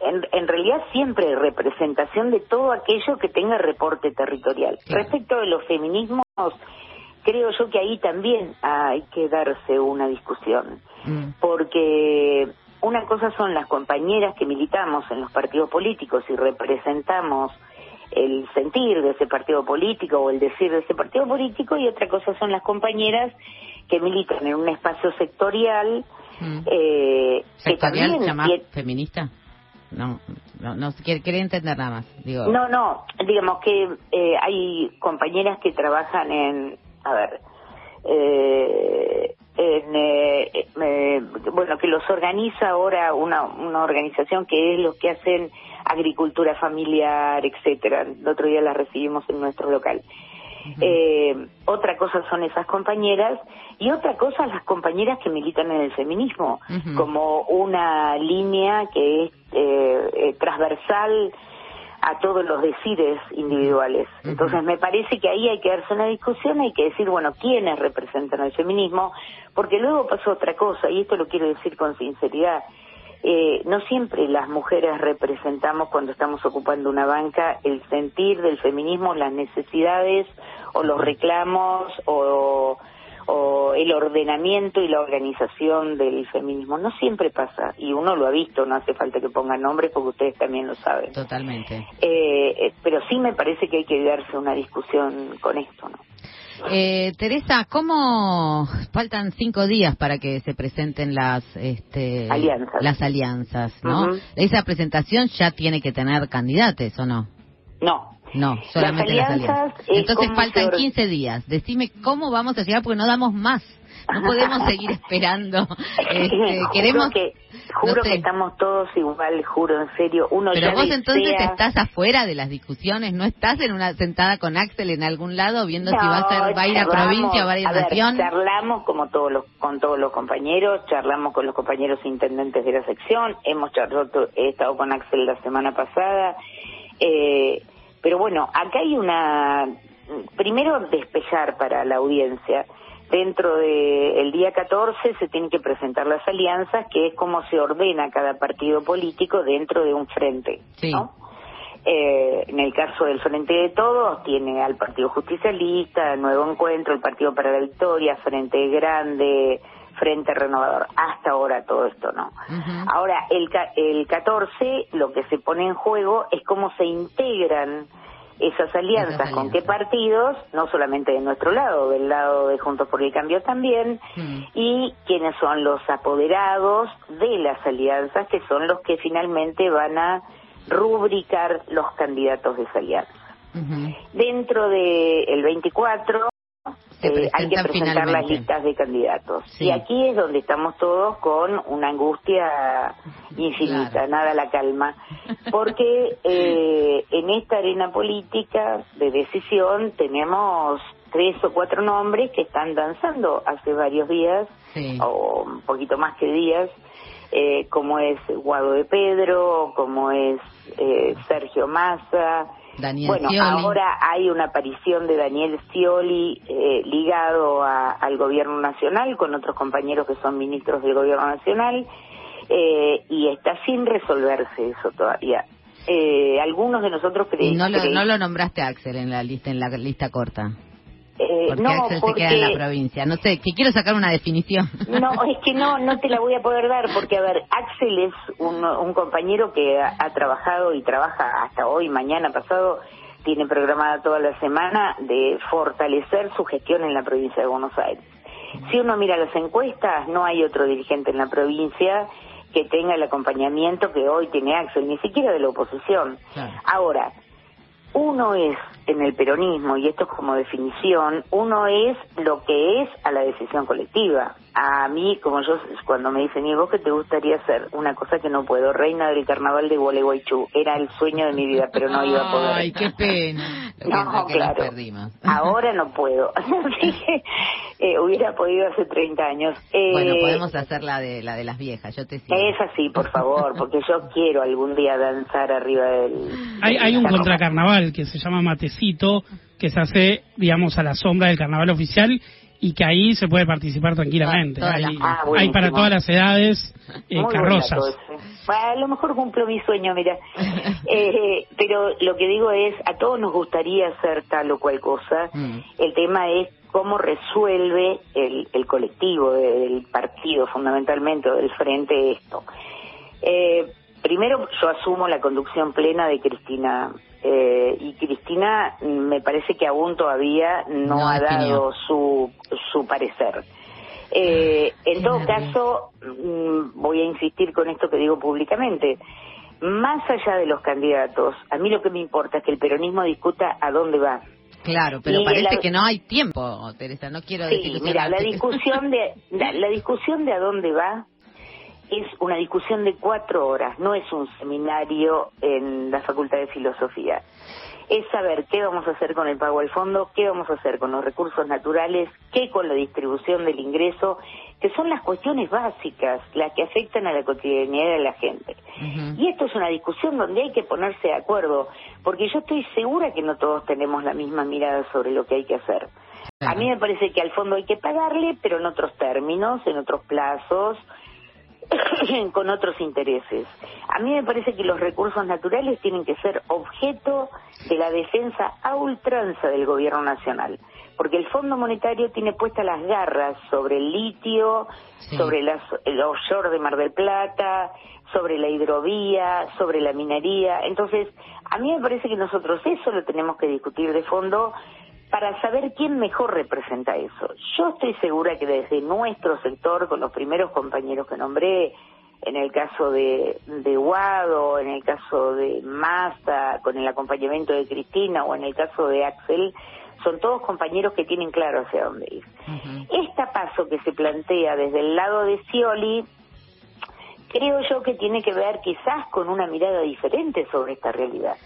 en, en realidad siempre hay representación de todo aquello que tenga reporte territorial. Claro. Respecto de los feminismos, creo yo que ahí también hay que darse una discusión Mm. porque una cosa son las compañeras que militamos en los partidos políticos y representamos el sentir de ese partido político o el decir de ese partido político y otra cosa son las compañeras que militan en un espacio sectorial Mm. eh, que ¿Sectorial también llamás tie- feminista? No, no, no quería entender nada más. Digo, No, no, digamos que eh, hay compañeras que trabajan en, a ver, eh, en, eh, eh, bueno, que los organiza ahora una, una organización que es los que hacen agricultura familiar, etcétera. El otro día las recibimos en nuestro local. Eh, otra cosa son esas compañeras y otra cosa las compañeras que militan en el feminismo, como una línea que es eh, eh, transversal a todos los decires individuales. Entonces me parece que ahí hay que darse una discusión, hay que decir, bueno, quiénes representan el feminismo, porque luego pasó otra cosa, y esto lo quiero decir con sinceridad. Eh, no siempre las mujeres representamos cuando estamos ocupando una banca el sentir del feminismo, las necesidades o los reclamos o, o el ordenamiento y la organización del feminismo. No siempre pasa, y uno lo ha visto, no hace falta que ponga nombres porque ustedes también lo saben. Totalmente. Eh, eh, pero sí me parece que hay que darse una discusión con esto, ¿no? Eh, Teresa, ¿cómo faltan cinco días para que se presenten las este, Alianzas. las alianzas, ¿no? Esa presentación ya tiene que tener candidatos, ¿o no? No. No, solamente las alianzas alianzas. es Entonces faltan se or- 15 días. Decime cómo vamos a llegar porque no damos más. No podemos seguir (laughs) esperando. Este, Juro queremos que, juro no sé. que estamos todos igual, juro, en serio. Uno Pero ya vos entonces desea- estás afuera de las discusiones, no estás en una sentada con Axel en algún lado viendo si va a ser va a ir a provincia o va a ir a nación. charlamos como todos los, con todos los compañeros, charlamos con los compañeros intendentes de la sección, hemos charlado, he estado con Axel la semana pasada, eh, pero bueno, acá hay una, primero despejar para la audiencia. Dentro del día 14 se tienen que presentar las alianzas, que es como se ordena cada partido político dentro de un frente. Sí. ¿no? Eh, en el caso del Frente de Todos, tiene al Partido Justicialista, Nuevo Encuentro, el Partido para la Victoria, Frente Grande, Frente Renovador. Hasta ahora todo esto, ¿no? Ahora, el, el 14, lo que se pone en juego es cómo se integran esas alianzas, Esas con qué partidos, no solamente de nuestro lado, del lado de Juntos por el Cambio también, Mm. y quiénes son los apoderados de las alianzas, que son los que finalmente van a rubricar los candidatos de esa alianza. Dentro del 24 Se eh, hay que presentar las listas de candidatos. Sí. Y aquí es donde estamos todos con una angustia infinita, Claro. nada la calma. Porque eh, en esta arena política de decisión tenemos tres o cuatro nombres que están danzando hace varios días, Sí. o un poquito más que días, eh, como es Guado de Pedro, como es eh, Sergio Massa, Daniel bueno, Scioli. ahora hay una aparición de Daniel Scioli eh, ligado a- al gobierno nacional con otros compañeros que son ministros del gobierno nacional eh, y está sin resolverse eso todavía. Eh, algunos de nosotros creemos no no lo nombraste Axel en la lista en la lista corta. Porque no, Axel porque se queda en la provincia. No sé, que quiero sacar una definición. No, es que no, no te la voy a poder dar porque, a ver, Axel es un, un compañero que ha, ha trabajado y trabaja hasta hoy, mañana, pasado, tiene programada toda la semana de fortalecer su gestión en la provincia de Buenos Aires. Si uno mira las encuestas, no hay otro dirigente en la provincia que tenga el acompañamiento que hoy tiene Axel, ni siquiera de la oposición. Claro. Ahora, uno es en el peronismo, y esto es como definición, uno es lo que es a la decisión colectiva. A mí, como yo, cuando me dicen, ¿y vos qué te gustaría hacer? Una cosa que no puedo, reina del carnaval de Gualeguaychú. Era el sueño de mi vida, pero no iba a poder. Ay, qué (laughs) pena. No, que claro. perdimos. (laughs) Ahora no puedo. (laughs) Eh, hubiera podido hace 30 años. Eh, Bueno, podemos hacer la de la de las viejas. Yo te sigo. Es así, por favor, porque yo quiero algún día danzar arriba del... Hay, hay un carnaval. contracarnaval que se llama Que se hace, digamos, a la sombra del carnaval oficial y que ahí se puede participar tranquilamente. Ah, hay para todas las edades eh, carrozas. a lo mejor cumplo mi sueño, mira. (laughs) Eh, pero lo que digo es, a todos nos gustaría hacer tal o cual cosa. Mm. El tema es cómo resuelve el, el colectivo del partido, fundamentalmente, o del frente, esto. Eh, primero, yo asumo la conducción plena de Cristina. eh, y Cristina mm, me parece que aún todavía no, No ha dado su, su parecer. Eh, en todo caso, mm, voy a insistir con esto que digo públicamente. Más allá de los candidatos, a mí lo que me importa es que el peronismo discuta a dónde va. Claro, pero Y parece la- que no hay tiempo, Teresa. No quiero Sí, decir mira, la discusión de la, la discusión de a dónde va es una discusión de cuatro horas, no es un seminario en la Facultad de Filosofía. Es saber qué vamos a hacer con el pago al fondo, qué vamos a hacer con los recursos naturales, qué con la distribución del ingreso, que son las cuestiones básicas, las que afectan a la cotidianidad de la gente. Y esto es una discusión donde hay que ponerse de acuerdo, porque yo estoy segura que no todos tenemos la misma mirada sobre lo que hay que hacer. A mí me parece que al fondo hay que pagarle, pero en otros términos, en otros plazos, (coughs) con otros intereses. A mí me parece que los recursos naturales tienen que ser objeto de la defensa a ultranza del gobierno nacional. porque el Fondo Monetario tiene puestas las garras sobre el litio, Sí. sobre las, el offshore de Mar del Plata, sobre la hidrovía, sobre la minería. Entonces, a mí me parece que nosotros eso lo tenemos que discutir de fondo para saber quién mejor representa eso. Yo estoy segura que desde nuestro sector, con los primeros compañeros que nombré, en el caso de, de Guado, en el caso de Massa, con el acompañamiento de Cristina o en el caso de Axel, son todos compañeros que tienen claro hacia dónde ir. Este paso que se plantea desde el lado de Scioli, creo yo que tiene que ver quizás con una mirada diferente sobre esta realidad.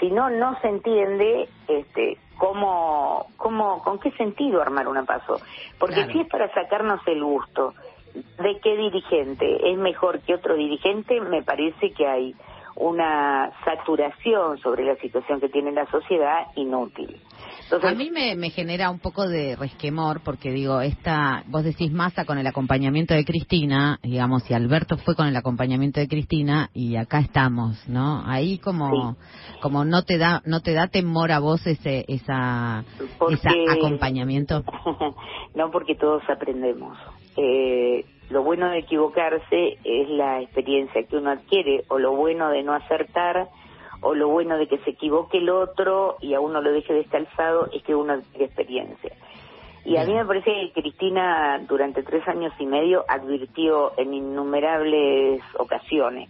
Si no, no se entiende este, cómo, cómo, con qué sentido armar una paso. Porque Claro. si es para sacarnos el gusto de qué dirigente es mejor que otro dirigente, me parece que hay una saturación sobre la situación que tiene la sociedad inútil. Entonces, A mí me, me genera un poco de resquemor porque digo, esta, vos decís masa con el acompañamiento de Cristina, digamos, y Alberto fue con el acompañamiento de Cristina y acá estamos, ¿no? Ahí como, como no te da, no te da temor a vos ese, esa, Porque- ese acompañamiento. (laughs) no porque todos aprendemos. Eh, lo bueno de equivocarse es la experiencia que uno adquiere, o lo bueno de no acertar, o lo bueno de que se equivoque el otro y a uno lo deje descalzado, es que uno adquiere experiencia. Y a mí me parece que Cristina durante tres años y medio advirtió en innumerables ocasiones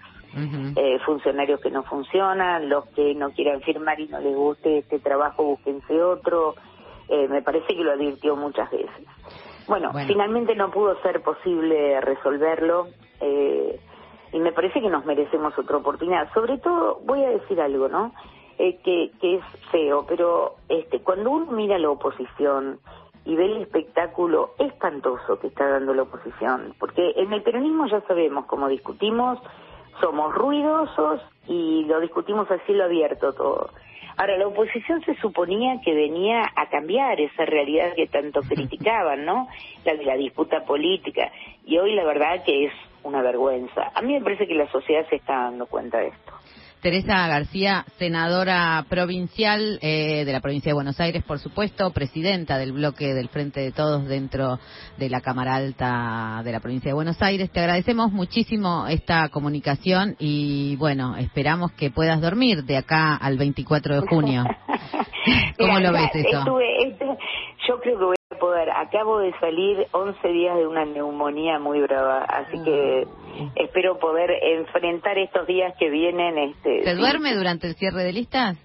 eh, funcionarios que no funcionan, los que no quieran firmar y no les guste este trabajo, búsquense otro. Eh, me parece que lo advirtió muchas veces. Bueno, Bueno. finalmente no pudo ser posible resolverlo eh, y me parece que nos merecemos otra oportunidad. Sobre todo, voy a decir algo, ¿no? Eh, que, que es feo, pero este, cuando uno mira la oposición y ve el espectáculo espantoso que está dando la oposición, porque en el peronismo ya sabemos cómo discutimos, somos ruidosos y lo discutimos a cielo abierto todo. Ahora, la oposición se suponía que venía a cambiar esa realidad que tanto (laughs) criticaban, ¿no? La de la disputa política. Y hoy la verdad que es una vergüenza. A mí me parece que la sociedad se está dando cuenta de esto. Teresa García, senadora provincial eh, de la provincia de Buenos Aires, por supuesto, presidenta del bloque del Frente de Todos dentro de la Cámara Alta de la provincia de Buenos Aires. Te agradecemos muchísimo esta comunicación y bueno, esperamos que puedas dormir de acá al 24 de junio. (laughs) (laughs) ¿Cómo Mira, lo ves eso? estuve- este- yo creo que poder. Acabo de salir 11 días de una neumonía muy brava, así que Mm. espero poder enfrentar estos días que vienen. Este, ¿Se duerme durante el cierre de listas?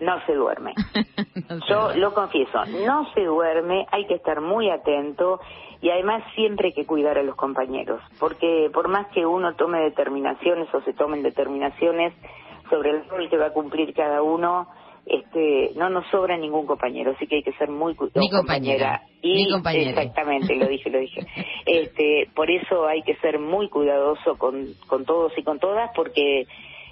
No se duerme. (laughs) No se Yo duerme. lo confieso, no se duerme, hay que estar muy atento y además siempre hay que cuidar a los compañeros, porque por más que uno tome determinaciones o se tomen determinaciones sobre el rol que va a cumplir cada uno, este, no nos sobra ningún compañero, así que hay que ser muy o compañera, Y exactamente, lo dije, lo dije. (laughs) Este, por eso hay que ser muy cuidadoso con, con todos y con todas, porque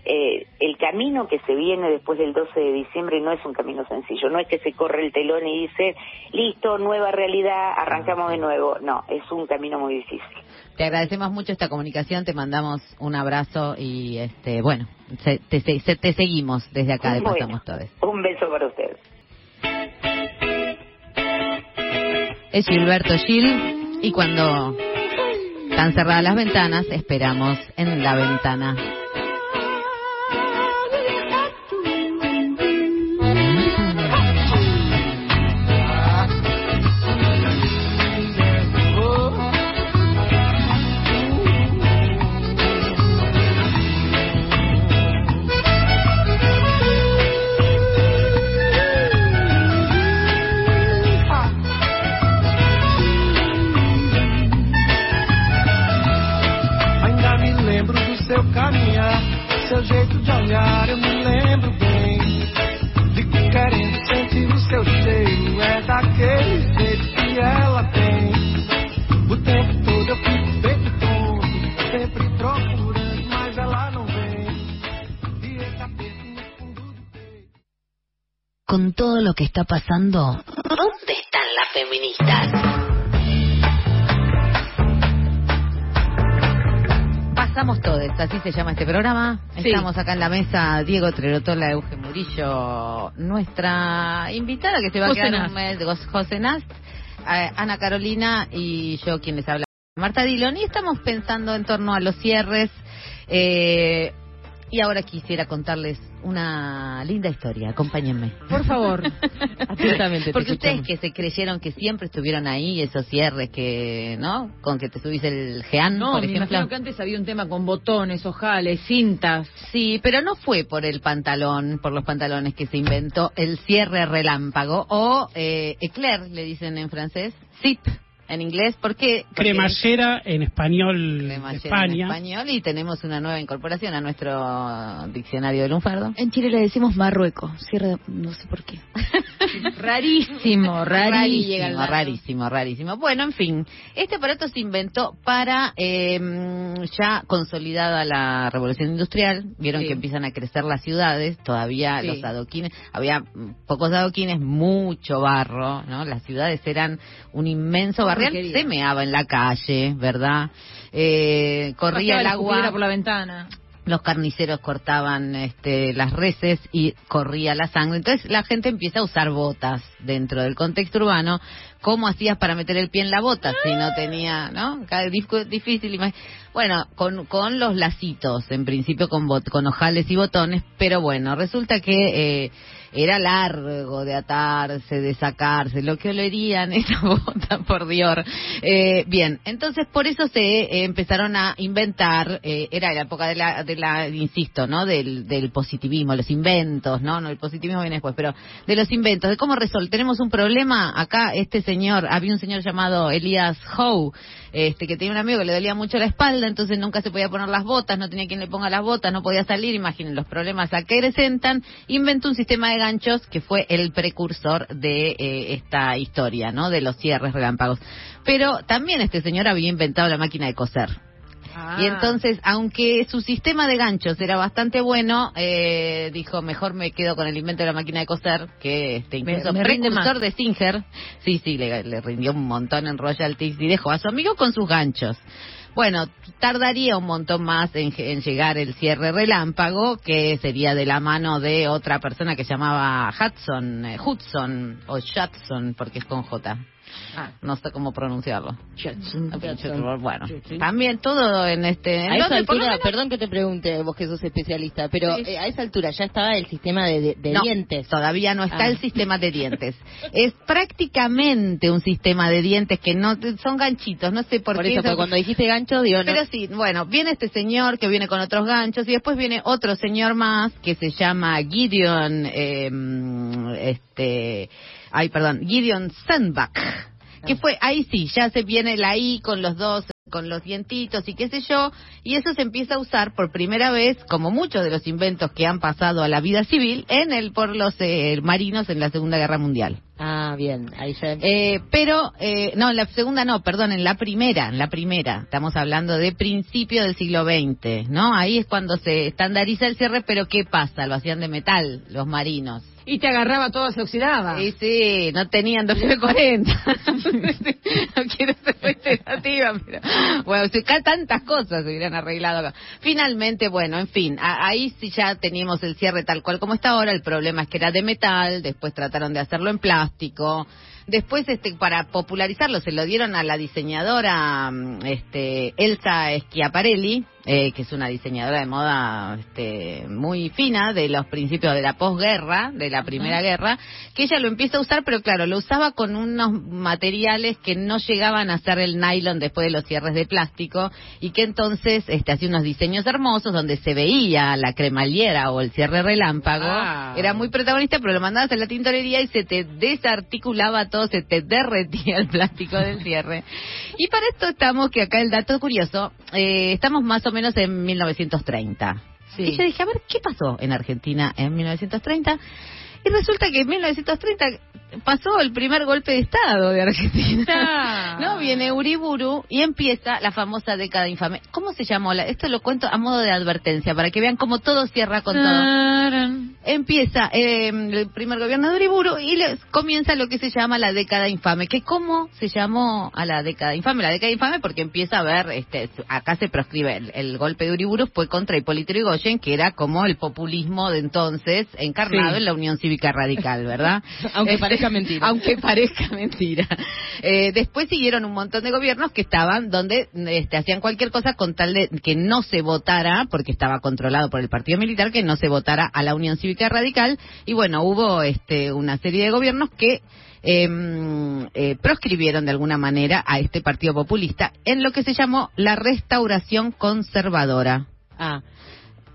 eh, el camino que se viene después del 12 de diciembre no es un camino sencillo. No es que se corre el telón y dice, listo, nueva realidad, arrancamos de nuevo. No, es un camino muy difícil. Te agradecemos mucho esta comunicación, te mandamos un abrazo y este bueno, se- te, se- te seguimos desde acá de Bueno, Pasamos Todes. Un beso para ustedes. Es Gilberto Gil y cuando están cerradas las ventanas, esperamos en la ventana. Seu caminhar, seu jeito de olhar, eu me lembro bem. Fico querendo sentir o seu cheiro, é daquele jeito que ela tem. O tempo todo eu fico feito tonto, sempre procurando, mas ela não vem. E esse aperto no fundo do peito. Con todo lo que está pasando, ¿dónde están las feministas? Pasamos todos, así se llama este programa. Sí. Estamos acá en la mesa Diego Trerotola, Eugen Murillo. Nuestra invitada que se va a José quedar Nast. un mes, Jos- José Nast, eh, Ana Carolina y yo quienes habla Marta Dillon y estamos pensando en torno a los cierres eh, y ahora quisiera contarles una linda historia, acompáñenme. Por favor. (laughs) Atentamente te Porque ustedes que se creyeron que siempre estuvieron ahí, esos cierres que, ¿no? Con que te subís el GEAN, No, por me ejemplo. imagino que antes había un tema con botones, ojales, cintas. Sí, pero no fue por el pantalón, por los pantalones que se inventó el cierre relámpago o eh, éclair, le dicen en francés, zip en inglés, porque Cremallera en español Cremallera en España. español y tenemos una nueva incorporación a nuestro diccionario de lunfardo. En Chile le decimos Marruecos. Cierre, no sé por qué. (laughs) (laughs) Rarísimo, rarísimo. Rarísimo, rarísimo, rarísimo. Bueno, en fin, este aparato se inventó para eh, ya consolidada la revolución industrial. Vieron Sí. que empiezan a crecer las ciudades, todavía Sí. los adoquines, había pocos adoquines, mucho barro, ¿no? Las ciudades eran un inmenso barrial, Porquería. se meaba en la calle, ¿verdad? Eh, corría el agua por la ventana. los carniceros cortaban este, las reses y corría la sangre. Entonces la gente empieza a usar botas dentro del contexto urbano. ¿Cómo hacías para meter el pie en la bota si no tenía, no? Difícil. Bueno, con, con los lacitos, en principio con, bot- con ojales y botones, pero bueno, resulta que eh, era largo de atarse, de sacarse, lo que olerían (laughs) esa bota, por Dios. Eh, bien, entonces por eso se eh, empezaron a inventar, eh, era la época de la, de la insisto, ¿no? Del, del positivismo, los inventos, ¿no? No, el positivismo viene después, pero de los inventos, de cómo resolver. Tenemos un problema acá, este señor, había un señor llamado Elías Howe, este, que tenía un amigo que le dolía mucho la espalda, entonces nunca se podía poner las botas, no tenía quien le ponga las botas, no podía salir, imaginen los problemas a que presentan, inventó un sistema de ganchos que fue el precursor de eh, esta historia, ¿no? De los cierres relámpagos. Pero también este señor había inventado la máquina de coser. Ah. Y entonces, aunque su sistema de ganchos era bastante bueno, eh, dijo, mejor me quedo con el invento de la máquina de coser, que este, Me- incluso me rinde precursor de Singer. Sí, sí, le, le rindió un montón en royalties y dejó a su amigo con sus ganchos. Bueno, tardaría un montón más en, en llegar el cierre relámpago, que sería de la mano de otra persona que se llamaba Hudson, eh, Hudson o Judson, porque es con J. Ah. No sé cómo pronunciarlo. Bueno, también todo en este... en A esa altura, perdón que te pregunte, vos que sos especialista, pero Sí. eh, a esa altura ya estaba el sistema de, de- de No, dientes. Todavía no está Ah. el sistema de dientes. Es prácticamente un sistema de dientes que no son ganchitos, no sé por, Por qué. eso, porque cuando dijiste gancho, digo, no. Pero sí, bueno, viene este señor que viene con otros ganchos y después viene otro señor más que se llama Gideon, eh, este, ay, perdón, Gideon Sandbach, que fue, ahí sí, ya se viene la I con los dos con los dientitos y qué sé yo, y eso se empieza a usar por primera vez, como muchos de los inventos que han pasado a la vida civil, en el por los eh, marinos en la Segunda Guerra Mundial. Ah, bien, ahí ya... Eh, pero, eh, no, en la segunda no, perdón, en la primera, en la primera. Estamos hablando de principio del siglo XX, ¿no? Ahí es cuando se estandariza el cierre, pero ¿qué pasa? Lo hacían de metal, los marinos. Y te agarraba todo, se oxidaba. Sí, sí, no tenían W40. (laughs) no quiero ser reiterativa, pero bueno, si tantas cosas se hubieran arreglado acá. Finalmente, bueno, en fin, a- ahí sí ya teníamos el cierre tal cual como está ahora. El problema es que era de metal, después trataron de hacerlo en plástico. Después, este, para popularizarlo, se lo dieron a la diseñadora mm, este, Elsa Schiaparelli, eh, que es una diseñadora de moda este, muy fina de los principios de la posguerra, de la Primera Guerra, que ella lo empieza a usar, pero claro, lo usaba con unos materiales que no llegaban a ser el nylon después de los cierres de plástico y que entonces este, hacía unos diseños hermosos donde se veía la cremaliera o el cierre relámpago. Ah. Era muy protagonista, pero lo mandabas a la tintorería y se te desarticulaba todo, se te derretía el plástico del cierre. Y para esto estamos, que acá el dato curioso, eh, estamos más o menos en 1930. Sí. Y yo dije, a ver, ¿qué pasó en Argentina en 1930? Y resulta que en 1930 pasó el primer golpe de Estado de Argentina. Está. (laughs) No, viene Uriburu y empieza la famosa década infame. ¿Cómo se llamó? la- Esto lo cuento a modo de advertencia, para que vean cómo todo cierra con todo. Empieza eh, el primer gobierno de Uriburu y les comienza lo que se llama la década infame. ¿Que ¿Cómo se llamó a la década infame? La década infame porque empieza a ver, este, acá se proscribe, el, el golpe de Uriburu fue contra Hipólito Yrigoyen, que era como el populismo de entonces, encarnado Sí. en la Unión Cívica Radical, ¿verdad? (laughs) Aunque Este, parezca mentira. (laughs) Aunque parezca mentira. Eh, después siguieron un montón de gobiernos que estaban donde este, hacían cualquier cosa con tal de que no se votara, porque estaba controlado por el partido militar, que no se votara a la Unión Cívica Radical. Y bueno, hubo este, una serie de gobiernos que em, eh, proscribieron de alguna manera a este partido populista en lo que se llamó la restauración conservadora. Ah,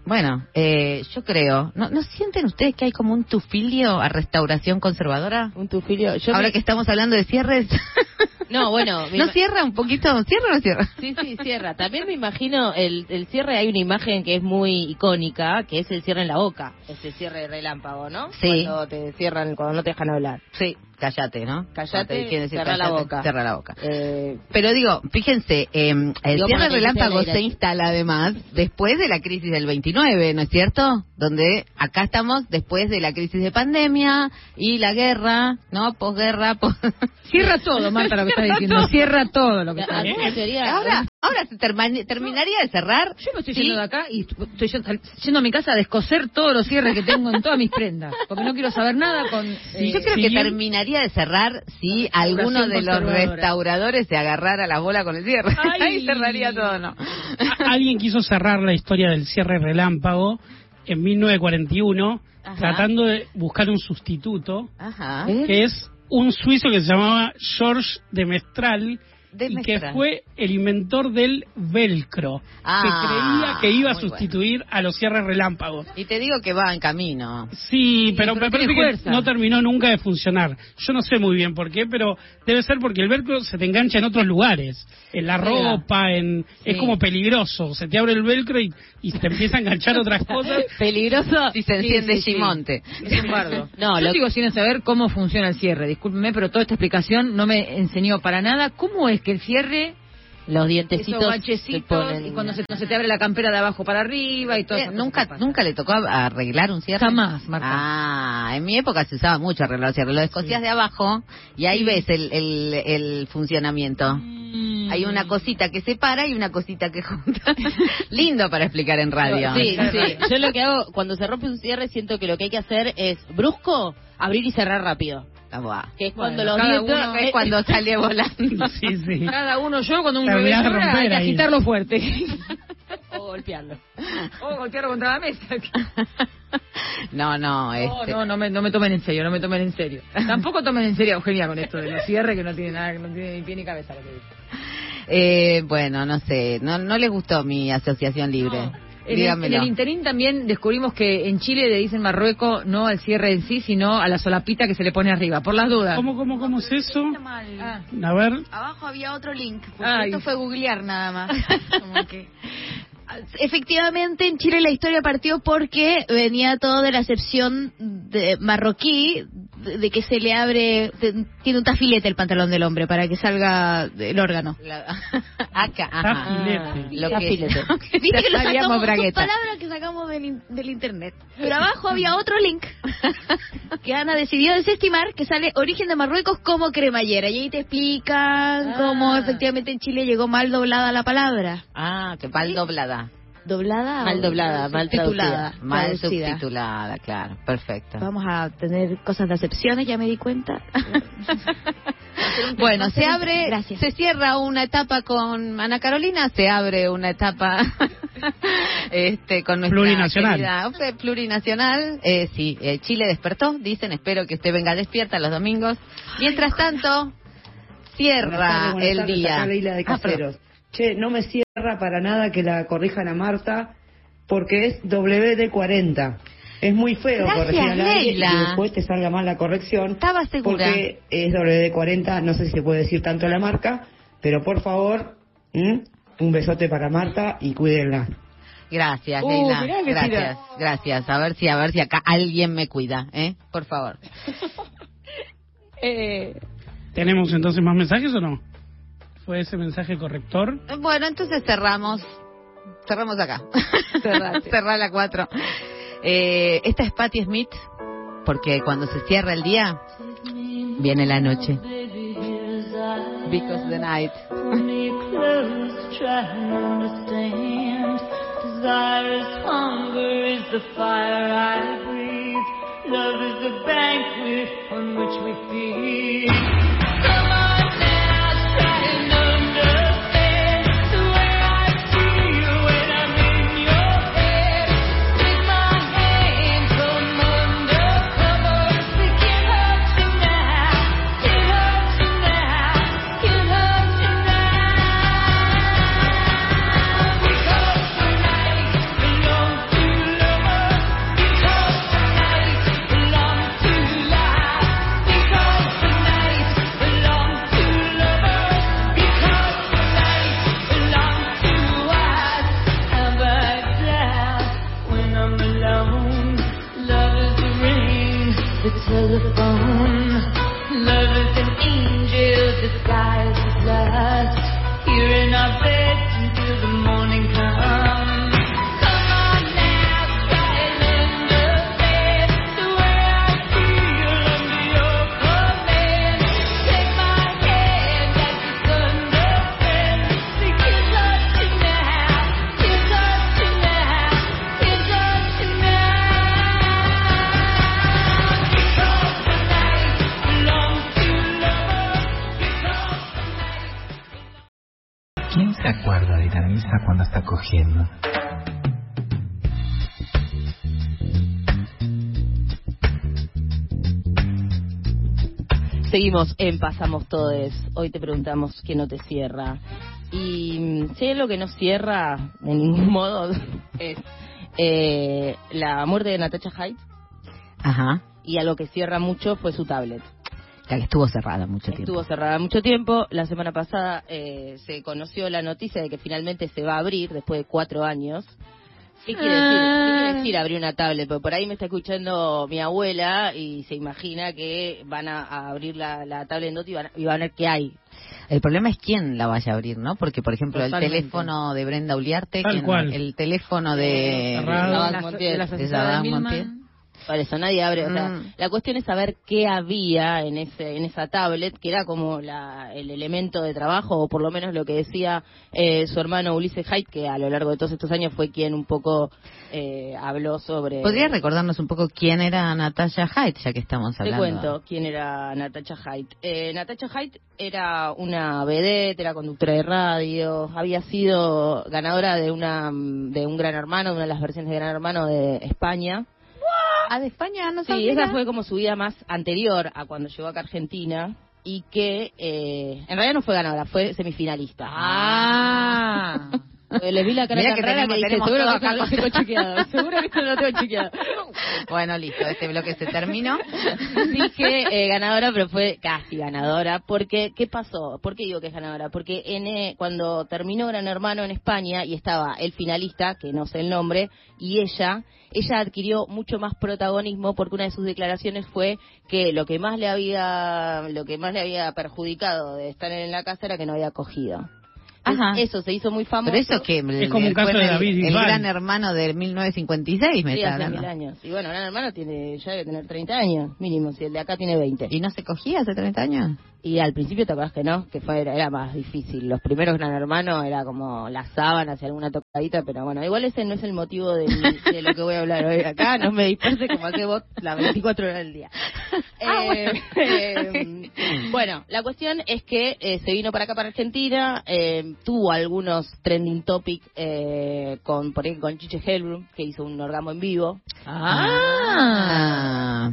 Bueno, eh, yo creo, ¿no, ¿no sienten ustedes que hay como un tufilio a restauración conservadora? un tufilio. Yo Ahora me- que estamos hablando de cierres, No, bueno, (laughs) ¿no cierra un poquito? ¿Cierra o no cierra? Sí, sí, cierra. También me imagino el, el cierre, hay una imagen que es muy icónica, que es el cierre en la boca, ese cierre de relámpago, ¿no? Sí. Cuando te cierran, cuando no te dejan hablar. Sí, cállate, ¿no? Cállate, quieren decir cerrá la boca. Cerra la boca. Eh, Pero digo, fíjense, eh, el Digo, cierre relámpago se instala además después de la crisis del 29, ¿no es cierto? Donde acá estamos después de la crisis de pandemia y la guerra, ¿no? Posguerra, pos... (laughs) Cierra todo, Marta, lo que estás diciendo. Cierra todo lo que estás ¿Alguna diciendo. Ahora, ahora se terminaría de cerrar. Yo me estoy Sí. yendo de acá y estoy yendo, a mi casa a descoser todos los cierres que tengo en todas mis prendas. Porque no quiero saber nada con... Sí, yo eh, creo que sí. De cerrar si alguno de los restauradores se agarrara la bola con el cierre. (laughs) Ay. Ahí cerraría todo, ¿no? Alguien quiso cerrar la historia del cierre relámpago en 1941 Ajá. tratando de buscar un sustituto Ajá. que es un suizo que se llamaba George de Mestral y que fue el inventor del velcro Ah, que creía que iba a sustituir a los cierres relámpagos Y te digo que va en camino. Sí, pero, pero me parece que no terminó nunca de funcionar. Yo no sé muy bien por qué, pero debe ser porque el velcro se te engancha en otros lugares. En la ropa, en es como peligroso. Se te abre el velcro y, y te empieza a enganchar otras cosas. (laughs) Peligroso si se enciende sí, sí. Gimonte. Es. (laughs) No, Yo lo- sigo sin saber cómo funciona el cierre. Discúlpeme, pero toda esta explicación no me enseñó para nada cómo es que el cierre, Los esos dientecitos se bachecitos, ponen... y cuando se, no se te abre la campera de abajo para arriba y todo. Eh, ¿Nunca, ¿Nunca le tocó arreglar un cierre? Jamás, Marta. Ah, en mi época se usaba mucho arreglar el cierre. Lo descosías de abajo y ahí ves el, el, el funcionamiento. Mm. Hay una cosita que separa y una cosita que junta. (laughs) Lindo para explicar en radio. Sí, sí. Yo lo que hago, cuando se rompe un cierre, siento que lo que hay que hacer es brusco, abrir y cerrar rápido. Buah. Que es Bueno, cuando los cada uno- Es cuando sale volando. (laughs) Sí, sí. Cada uno, yo cuando un bebé llora, hay que ahí. agitarlo fuerte. o golpearlo. o golpearlo contra la mesa. (laughs) No, no, No, este. no, no me, no me tomen en serio, no me tomen en serio. Tampoco tomen en serio a Eugenia con esto de los cierres que no tiene nada, que no tiene ni pie ni cabeza lo que dice. Eh, bueno, no sé, no, no les gustó mi asociación libre. No. En el, Dígamelo. en el interín también descubrimos que en Chile le dicen Marruecos no al cierre en sí, sino a la solapita que se le pone arriba, por las dudas. ¿Cómo, cómo, cómo es eso? Ah. A ver, Abajo había otro link. porque Ay. Esto fue googlear nada más. (laughs) Como que- Efectivamente, en Chile la historia partió porque venía todo de la acepción de marroquí de, de que se le abre, de- tiene un tafilete el pantalón del hombre para que salga el órgano. La- (laughs) Acá, ajá. Tafilete. Lo que Tafilete. (laughs) Viste que lo sacamos, palabras que sacamos del internet. Pero abajo había otro link (laughs) que Ana decidió desestimar que sale origen de Marruecos como cremallera. Y ahí te explican cómo efectivamente en Chile llegó mal doblada la palabra. Ah, que mal doblada. ¿Doblada? Mal doblada, mal subtitulada? Mal Traducida. subtitulada, claro. Perfecto. Vamos a tener cosas de acepciones, ya me di cuenta. (laughs) Bueno, se abre, Gracias. se cierra una etapa con Ana Carolina, se abre una etapa este, con nuestra Plurinacional. querida- plurinacional. Eh, sí, eh, Chile despertó, dicen, espero que usted venga despierta los domingos. Mientras tanto, cierra Buenas tardes, buenas el tardes, día. acá Leila de Ah, che, no me cierra para nada que la corrijan a Marta porque es WD40. Es muy feo Gracias, corregir al aire y Leila. después te salga mal la corrección. Estaba segura. Porque es WD40, no sé si se puede decir tanto la marca, pero por favor, ¿m? Un besote para Marta y cuídenla. Gracias, Uh, Leila. Gracias, tira. gracias. A ver si, a ver si acá alguien me cuida, ¿eh? Por favor. (laughs) Eh, ¿Tenemos entonces más mensajes o no? ¿Fue ese mensaje corrector? Bueno, entonces cerramos. Cerramos acá. Cerrar (laughs) la 4. Eh, esta es Patti Smith, porque cuando se cierra el día, viene la noche. Because the night. (laughs) me close, try and understand. Desire is hunger, is the fire I breathe. Love is the banquet on which we feed. ¿Quién se acuerda de Iranisa cuando está cogiendo? Seguimos en Pasamos Todes. Hoy te preguntamos qué no te cierra. Y mm, si hay algo que no cierra de ningún (laughs) modo es eh, la muerte de Natasha Hyde. Ajá. Y algo que cierra mucho fue su tablet. La que estuvo cerrada mucho tiempo. Estuvo cerrada mucho tiempo. La semana pasada eh, se conoció la noticia de que finalmente se va a abrir después de cuatro años. ¿Qué quiere, decir? ¿Qué quiere decir abrir una tablet? Porque por ahí me está escuchando mi abuela y se imagina que van a, a abrir la, la tablet en Doti y van, a- y van a ver qué hay. El problema es quién la vaya a abrir, ¿no? Porque, por ejemplo, Totalmente. el teléfono de Brenda Uliarte, Tal ¿quién- cual. el teléfono de, de Montiel, de de Milman. Montiel. Por eso nadie abre. O sea, Mm. la cuestión es saber qué había en ese en esa tablet, que era como la, el elemento de trabajo, o por lo menos lo que decía eh, su hermano Ulises Haidt, que a lo largo de todos estos años fue quien un poco eh, habló sobre. ¿Podría recordarnos un poco quién era Natasha Hyde, ya que estamos Te hablando? cuento quién era Natasha Haidt. Eh, Natasha Haidt era una vedette, era conductora de radio, había sido ganadora de una de un Gran Hermano, de una de las versiones de Gran Hermano de España. Ah, de España, no Sí, sabía. esa fue como su vida más anterior a cuando llegó acá a Argentina y que eh, en realidad no fue ganadora, fue semifinalista. Ah. Vi la cara Mira tan que rara tenemos- que seguro que no lo tengo chequeado. (laughs) Seguro que no lo tengo chequeado. Bueno, listo, este bloque se terminó. Dije eh, ganadora, pero fue casi ganadora. Porque, ¿qué pasó? ¿Por qué digo que es ganadora? Porque en, eh, cuando terminó Gran Hermano en España y estaba el finalista, que no sé el nombre, y ella, ella adquirió mucho más protagonismo porque una de sus declaraciones fue que lo que más le había, lo que más le había perjudicado de estar en la casa era que no había cogido. Ajá. Eso se hizo muy famoso. Pero eso que Es como un caso de el, David el Bisbal. gran hermano del 1956, me Sí, está hace mil años. Y bueno, Gran Hermano tiene, ya debe tener 30 años, mínimo, si el de acá tiene 20. ¿Y no se cogía hace 30 años? Y al principio te acuerdas que no, que fue, era, era más difícil. Los primeros Gran Hermano era como las sábanas y alguna tocadita, pero bueno, igual ese no es el motivo de, mi- de lo que voy a hablar hoy acá. No me disperse como hace vos las 24 horas del día. (laughs) Eh, eh, bueno, la cuestión es que eh, se vino para acá, para Argentina, eh, tuvo algunos trending topics eh, con, por ejemplo, con Chiche Hellblum, que hizo un orgasmo en vivo. Ah.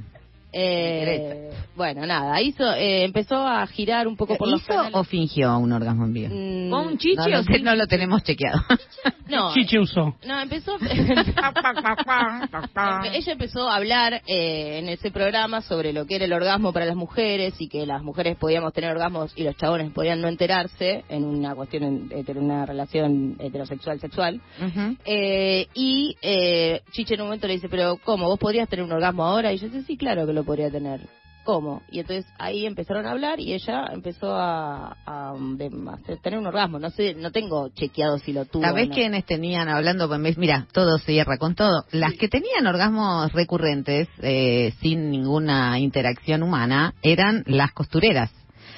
Eh, bueno, nada, hizo, eh, empezó a girar un poco por los ¿Hizo canales. o fingió un orgasmo en vivo? Mm, ¿Con un chiche no, o sin- no lo tenemos chequeado. (laughs) No, Chiche usó. no, empezó. (laughs) (laughs) Ella empezó a hablar eh, en ese programa sobre lo que era el orgasmo para las mujeres y que las mujeres podíamos tener orgasmos y los chabones podían no enterarse en una cuestión, en, en una relación heterosexual sexual. Ujú. Eh, y eh, Chiche en un momento le dice, pero ¿cómo? ¿Vos podrías tener un orgasmo ahora? Y yo dice, sí, claro que lo podría tener. cómo. Y entonces ahí empezaron a hablar y ella empezó a, a, de- a tener un orgasmo. No sé, no tengo chequeado si lo tuvo. ¿Sabés no. quiénes tenían, hablando, pues, mira, todo se cierra con todo, las que tenían orgasmos recurrentes, eh, sin ninguna interacción humana, eran las costureras.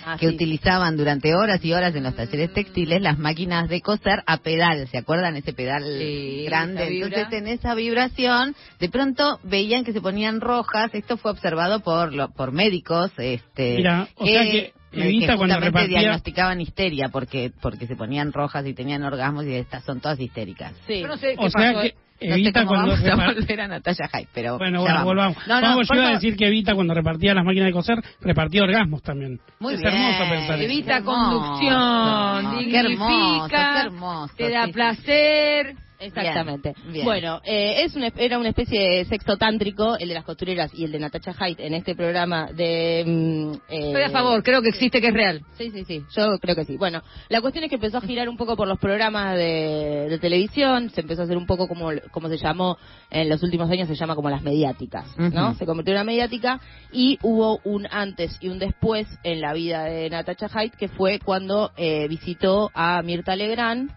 Ah, que sí. utilizaban durante horas y horas en los talleres textiles las máquinas de coser a pedal, ¿se acuerdan? Ese pedal Sí, grande. Entonces, en esa vibración, de pronto veían que se ponían rojas. Esto fue observado por lo- por médicos, este, Mira, o sea que Evita cuando justamente repartía- diagnosticaban histeria porque porque se ponían rojas y tenían orgasmos y estas son todas histéricas. Sí. Yo no sé O sea que No sé Evita cómo cuando vamos a repar- volver a Natalia Hyde, pero Bueno, bueno, vamos. volvamos. No, no, Vamos, yo iba a decir que Evita cuando repartía las máquinas de coser, repartía orgasmos también. Muy es bien. hermoso pensar eso. Evita conducción, dignifica, qué hermoso, qué hermoso, te da sí. placer. Exactamente. Bien, bien. Bueno, eh, es una, era una especie de sexo tántrico, el de las costureras y el de Natasha Hyde en este programa de... mm, eh, Estoy a favor, creo que existe, que es real. Sí, sí, sí, yo creo que sí. Bueno, la cuestión es que empezó a girar un poco por los programas de, de televisión, se empezó a hacer un poco como, como se llamó en los últimos años, se llama como las mediáticas, ¿no? Se convirtió en una mediática y hubo un antes y un después en la vida de Natasha Hyde, que fue cuando eh, visitó a Mirta Legrand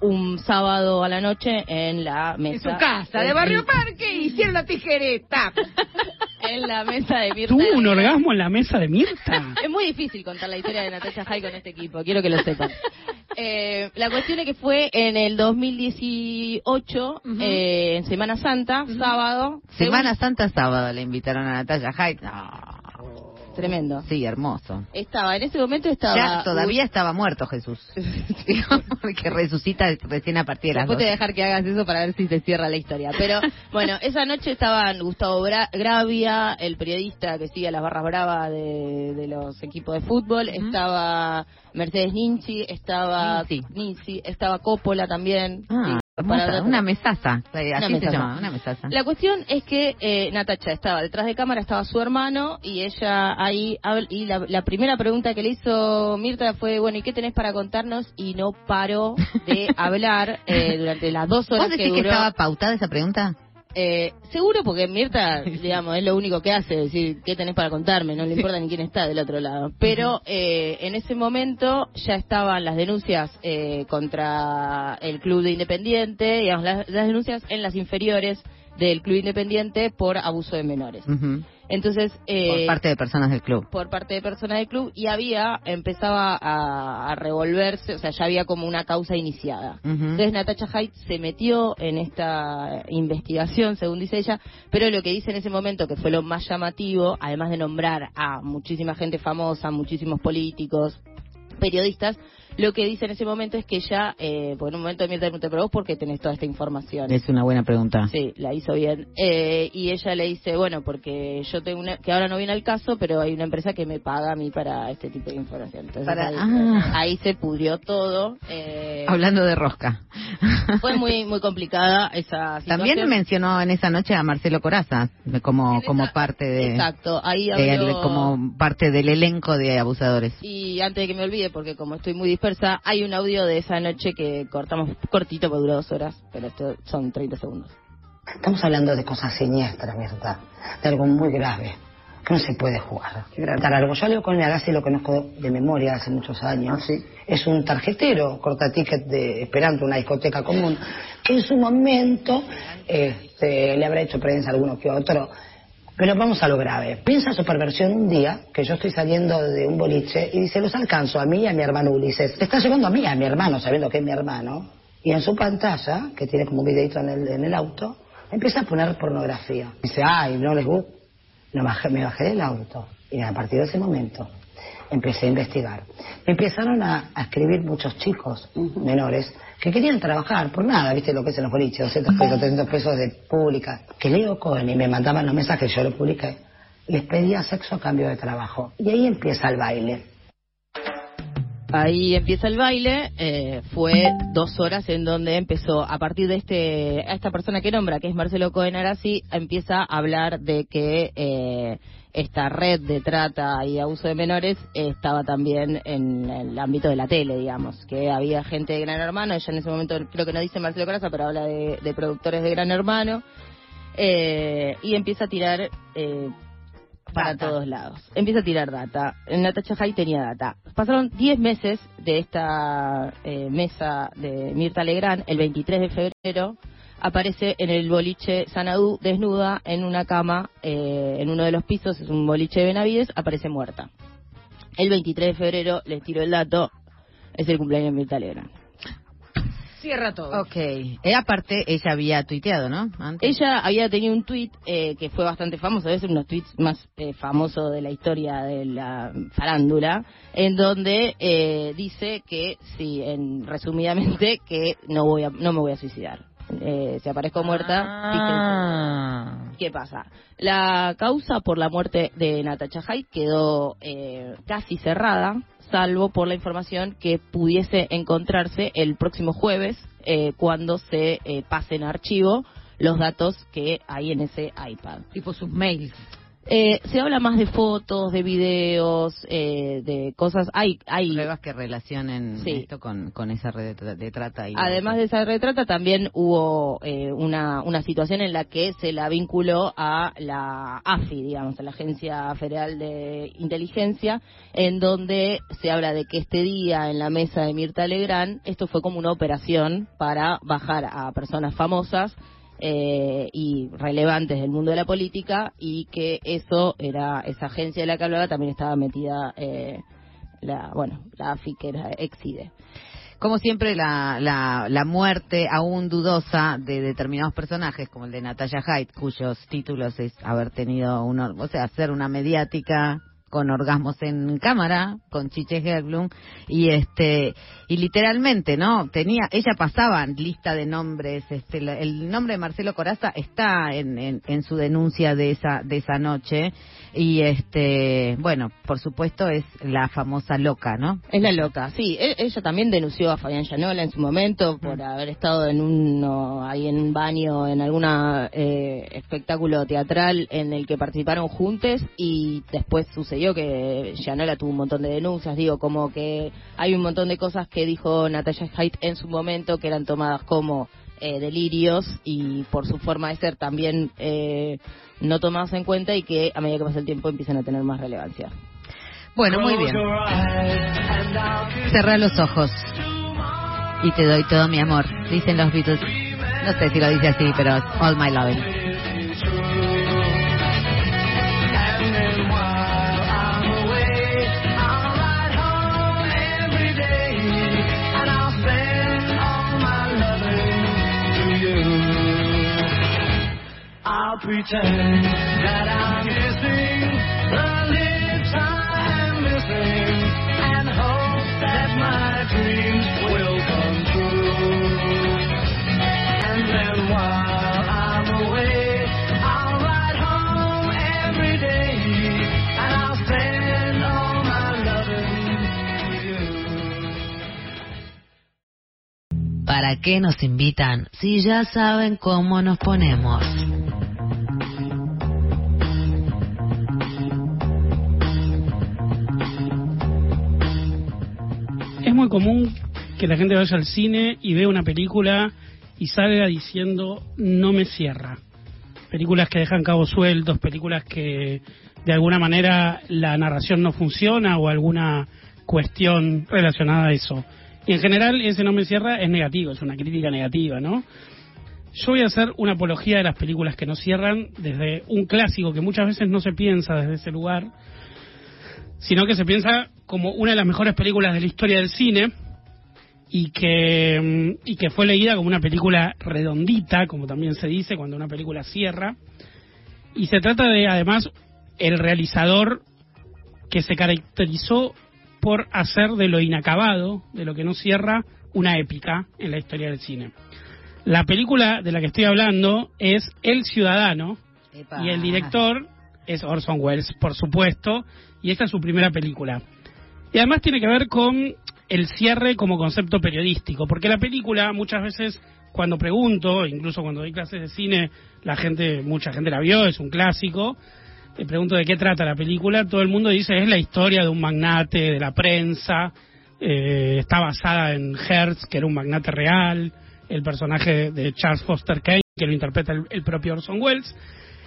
un sábado a la noche en la mesa. En su casa de Barrio Parque hicieron la tijereta. (laughs) En la mesa de Mirta. ¿Tuvo un orgasmo en la mesa de Mirta? (laughs) Es muy difícil contar la historia de Natasha Hyde con este equipo, quiero que lo sepan. Eh, la cuestión es que fue en el 2018, eh, en Semana Santa, sábado. Semana Santa sábado le invitaron a Natalia Hyde. No. Tremendo. Sí, hermoso. Estaba, en ese momento estaba... Ya todavía estaba muerto Jesús. (laughs) (laughs) Porque resucita recién a partir de las Después te voy a dejar que hagas eso para ver si se cierra la historia. Pero (laughs) bueno, esa noche estaban Gustavo Bra- Gravia, el periodista que sigue a las barras bravas de, de los equipos de fútbol, estaba Mercedes Ninchi, estaba Ninchi, estaba Coppola también. Ah, Sí, hermosa, una mesaza. Una Así se mesaza. llama, una mesaza. La cuestión es que eh, Natacha estaba detrás de cámara, estaba su hermano y ella ahí, y la, la primera pregunta que le hizo Mirta fue, bueno, ¿y qué tenés para contarnos? Y no paró de (laughs) hablar eh, durante las dos horas ¿Vos que decís que, duró. estaba pautada esa pregunta? Eh, seguro porque Mirta, (laughs) digamos, es lo único que hace, decir, ¿qué tenés para contarme? No le importa ni quién está del otro lado. Pero eh, en ese momento ya estaban las denuncias eh, contra el Club de Independiente, digamos, las, las denuncias en las inferiores del Club Independiente por abuso de menores. Entonces, eh, Por parte de personas del club. por parte de personas del club y había, empezaba a, a revolverse, o sea, ya había como una causa iniciada. Entonces Natasha Hyde se metió en esta investigación, según dice ella, pero lo que dice en ese momento, que fue lo más llamativo, además de nombrar a muchísima gente famosa, muchísimos políticos, periodistas, lo que dice en ese momento es que ella, eh, por un momento Mirta le pregunta, pero vos por qué tenés toda esta información? Es una buena pregunta. Sí, la hizo bien. Eh, y ella le dice, bueno, porque yo tengo una, que ahora no viene al caso, pero hay una empresa que me paga a mí para este tipo de información. Entonces Para- ahí, ah. ahí se pudrió todo. eh, Hablando de rosca. Fue muy muy complicada esa situación. También mencionó en esa noche a Marcelo Coraza como como parte de Exacto, ahí de- como parte del elenco de abusadores. Y antes de que me olvide, porque como estoy muy dispersa, hay un audio de esa noche que cortamos cortito porque duró dos horas, pero esto son 30 segundos. Estamos hablando de cosas siniestras, ¿verdad? De algo muy grave, que no se puede jugar. Dar algo. Yo a Leo con Agassi lo conozco de memoria hace muchos años. Es un tarjetero, corta ticket de, esperando una discoteca común. En su momento este, le habrá hecho prensa a alguno que otro. Pero vamos a lo grave. Piensa su perversión un día, que yo estoy saliendo de un boliche y dice, los alcanzo a mí y a mi hermano Ulises. Te está llevando a mí a mi hermano, sabiendo que es mi hermano. Y en su pantalla, que tiene como un videito en el, en el auto, empieza a poner pornografía. Dice, ay, no les gusta. No, bajé- me bajé del auto. Y a partir de ese momento empecé a investigar. Me empezaron a, a escribir muchos chicos menores que querían trabajar por nada, viste lo que es en los boliches, 200 pesos, 300 pesos de pública. Que Leo Cohen y me mandaban los mensajes, yo lo publiqué. Les pedía sexo a cambio de trabajo. Y ahí empieza el baile. Ahí empieza el baile, eh, fue dos horas en donde empezó, a partir de este, a esta persona que nombra, que es Marcelo Cohen Arasi, empieza a hablar de que eh, esta red de trata y abuso de menores estaba también en el ámbito de la tele, digamos, que había gente de Gran Hermano, ella en ese momento creo que no dice Marcelo Coraza, pero habla de, de productores de Gran Hermano, eh, y empieza a tirar eh, para Data. todos lados. Empieza a tirar data. Natasha Hay tenía data. Pasaron 10 meses de esta eh, mesa de Mirta Legrand. El 23 de febrero aparece en el boliche Sanadú desnuda en una cama eh, en uno de los pisos. Es un boliche de Benavides. Aparece muerta. El 23 de febrero, les tiro el dato, es el cumpleaños de Mirta Legrand. Cierra todo. Ok. Eh, aparte, ella había tuiteado, ¿no? Antes. Ella había tenido un tuit eh, que fue bastante famoso, es uno de los tweets más eh, famosos de la historia de la farándula, en donde eh, dice que, sí, en, resumidamente, que no voy a, no me voy a suicidar. Eh, si aparezco muerta, Ah. fíjense. ¿qué pasa? La causa por la muerte de Natasha Hyde quedó eh, casi cerrada, salvo por la información que pudiese encontrarse el próximo jueves, eh, cuando se eh, pasen a archivo los datos que hay en ese iPad. Tipo sus mails. Eh, se habla más de fotos, de videos, eh, de cosas. Hay, hay Pruebas que relacionen Sí. esto con, con esa red de, tra- de trata. Y Además de esa retrata, también hubo eh, una, una situación en la que se la vinculó a la AFI, digamos, a la Agencia Federal de Inteligencia, en donde se habla de que este día en la mesa de Mirta Legrand, esto fue como una operación para bajar a personas famosas eh, y relevantes del mundo de la política y que eso era esa agencia de la que hablaba también estaba metida eh, la bueno la AFI que era Exide. Como siempre, la, la, la muerte aún dudosa de determinados personajes, como el de Natalia Hyde, cuyos títulos es haber tenido, un, o sea, hacer una mediática con orgasmos en cámara, con Chiche Herblum, y este, y literalmente, ¿no? Tenía, ella pasaba lista de nombres, este, el nombre de Marcelo Coraza está en, en, en su denuncia de esa, de esa noche, y este, bueno, por supuesto es la famosa loca, ¿no? Es la loca, sí. E- Ella también denunció a Fabián Llanola en su momento por haber estado en un ahí en un baño en alguna eh, espectáculo teatral en el que participaron juntos y después sucedió que Llanola tuvo un montón de denuncias. Digo, como que hay un montón de cosas que dijo Natalia Hyde en su momento que eran tomadas como eh, delirios y por su forma de ser también eh, no tomadas en cuenta y que a medida que pasa el tiempo empiezan a tener más relevancia. Bueno, muy bien. Cerra los ojos y te doy todo mi amor, dicen los Beatles. No sé si lo dice así, pero all my loving. Pretend that I'm the and hope that my dreams will come true. And then while I'm away, I'll home every day and I'll all my you. ¿Para qué nos invitan si ya saben cómo nos ponemos? Es muy común que la gente vaya al cine y vea una película y salga diciendo no me cierra. Películas que dejan cabos sueltos, películas que de alguna manera la narración no funciona o alguna cuestión relacionada a eso. Y en general ese no me cierra es negativo, es una crítica negativa, ¿no? Yo voy a hacer una apología de las películas que no cierran desde un clásico que muchas veces no se piensa desde ese lugar, sino que se piensa como una de las mejores películas de la historia del cine y que, mm, y que fue leída como una película redondita, como también se dice cuando una película cierra. Y se trata de, además, el realizador que se caracterizó por hacer de lo inacabado, de lo que no cierra, una épica en la historia del cine. La película de la que estoy hablando es El Ciudadano y el director es Orson Welles, por supuesto, y esta es su primera película. Y además tiene que ver con el cierre como concepto periodístico, porque la película muchas veces cuando pregunto, incluso cuando doy clases de cine, la gente, mucha gente la vio, es un clásico. Le pregunto de qué trata la película, todo el mundo dice es la historia de un magnate de la prensa, eh, está basada en Hertz, que era un magnate real, el personaje de Charles Foster Kane, que lo interpreta el, el propio Orson Welles.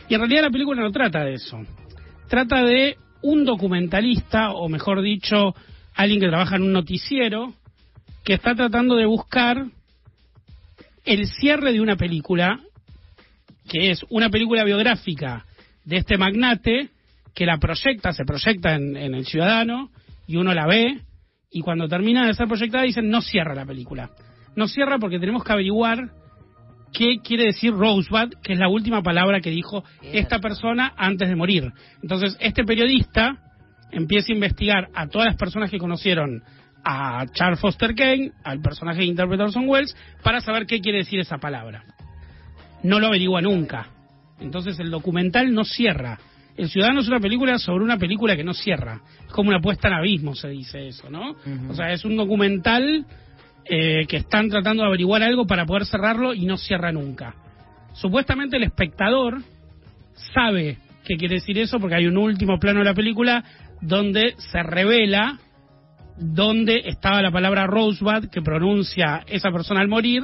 Y en realidad la película no trata de eso. trata de un documentalista, o mejor dicho, alguien que trabaja en un noticiero, que está tratando de buscar el cierre de una película, que es una película biográfica de este magnate, que la proyecta, se proyecta en, en El Ciudadano, y uno la ve, y cuando termina de ser proyectada dicen no cierra la película. No cierra porque tenemos que averiguar qué quiere decir Rosebud, que es la última palabra que dijo esta persona antes de morir. Entonces, este periodista empieza a investigar a todas las personas que conocieron a Charles Foster Kane, al personaje que interpreta Orson Welles, para saber qué quiere decir esa palabra. No lo averigua nunca. Entonces, el documental no cierra. El Ciudadano es una película sobre una película que no cierra. Es como una puesta en abismo, se dice eso, ¿no? O sea, es un documental eh, que están tratando de averiguar algo para poder cerrarlo y no cierra nunca. Supuestamente el espectador sabe qué quiere decir eso porque hay un último plano de la película donde se revela dónde estaba la palabra Rosebud que pronuncia esa persona al morir,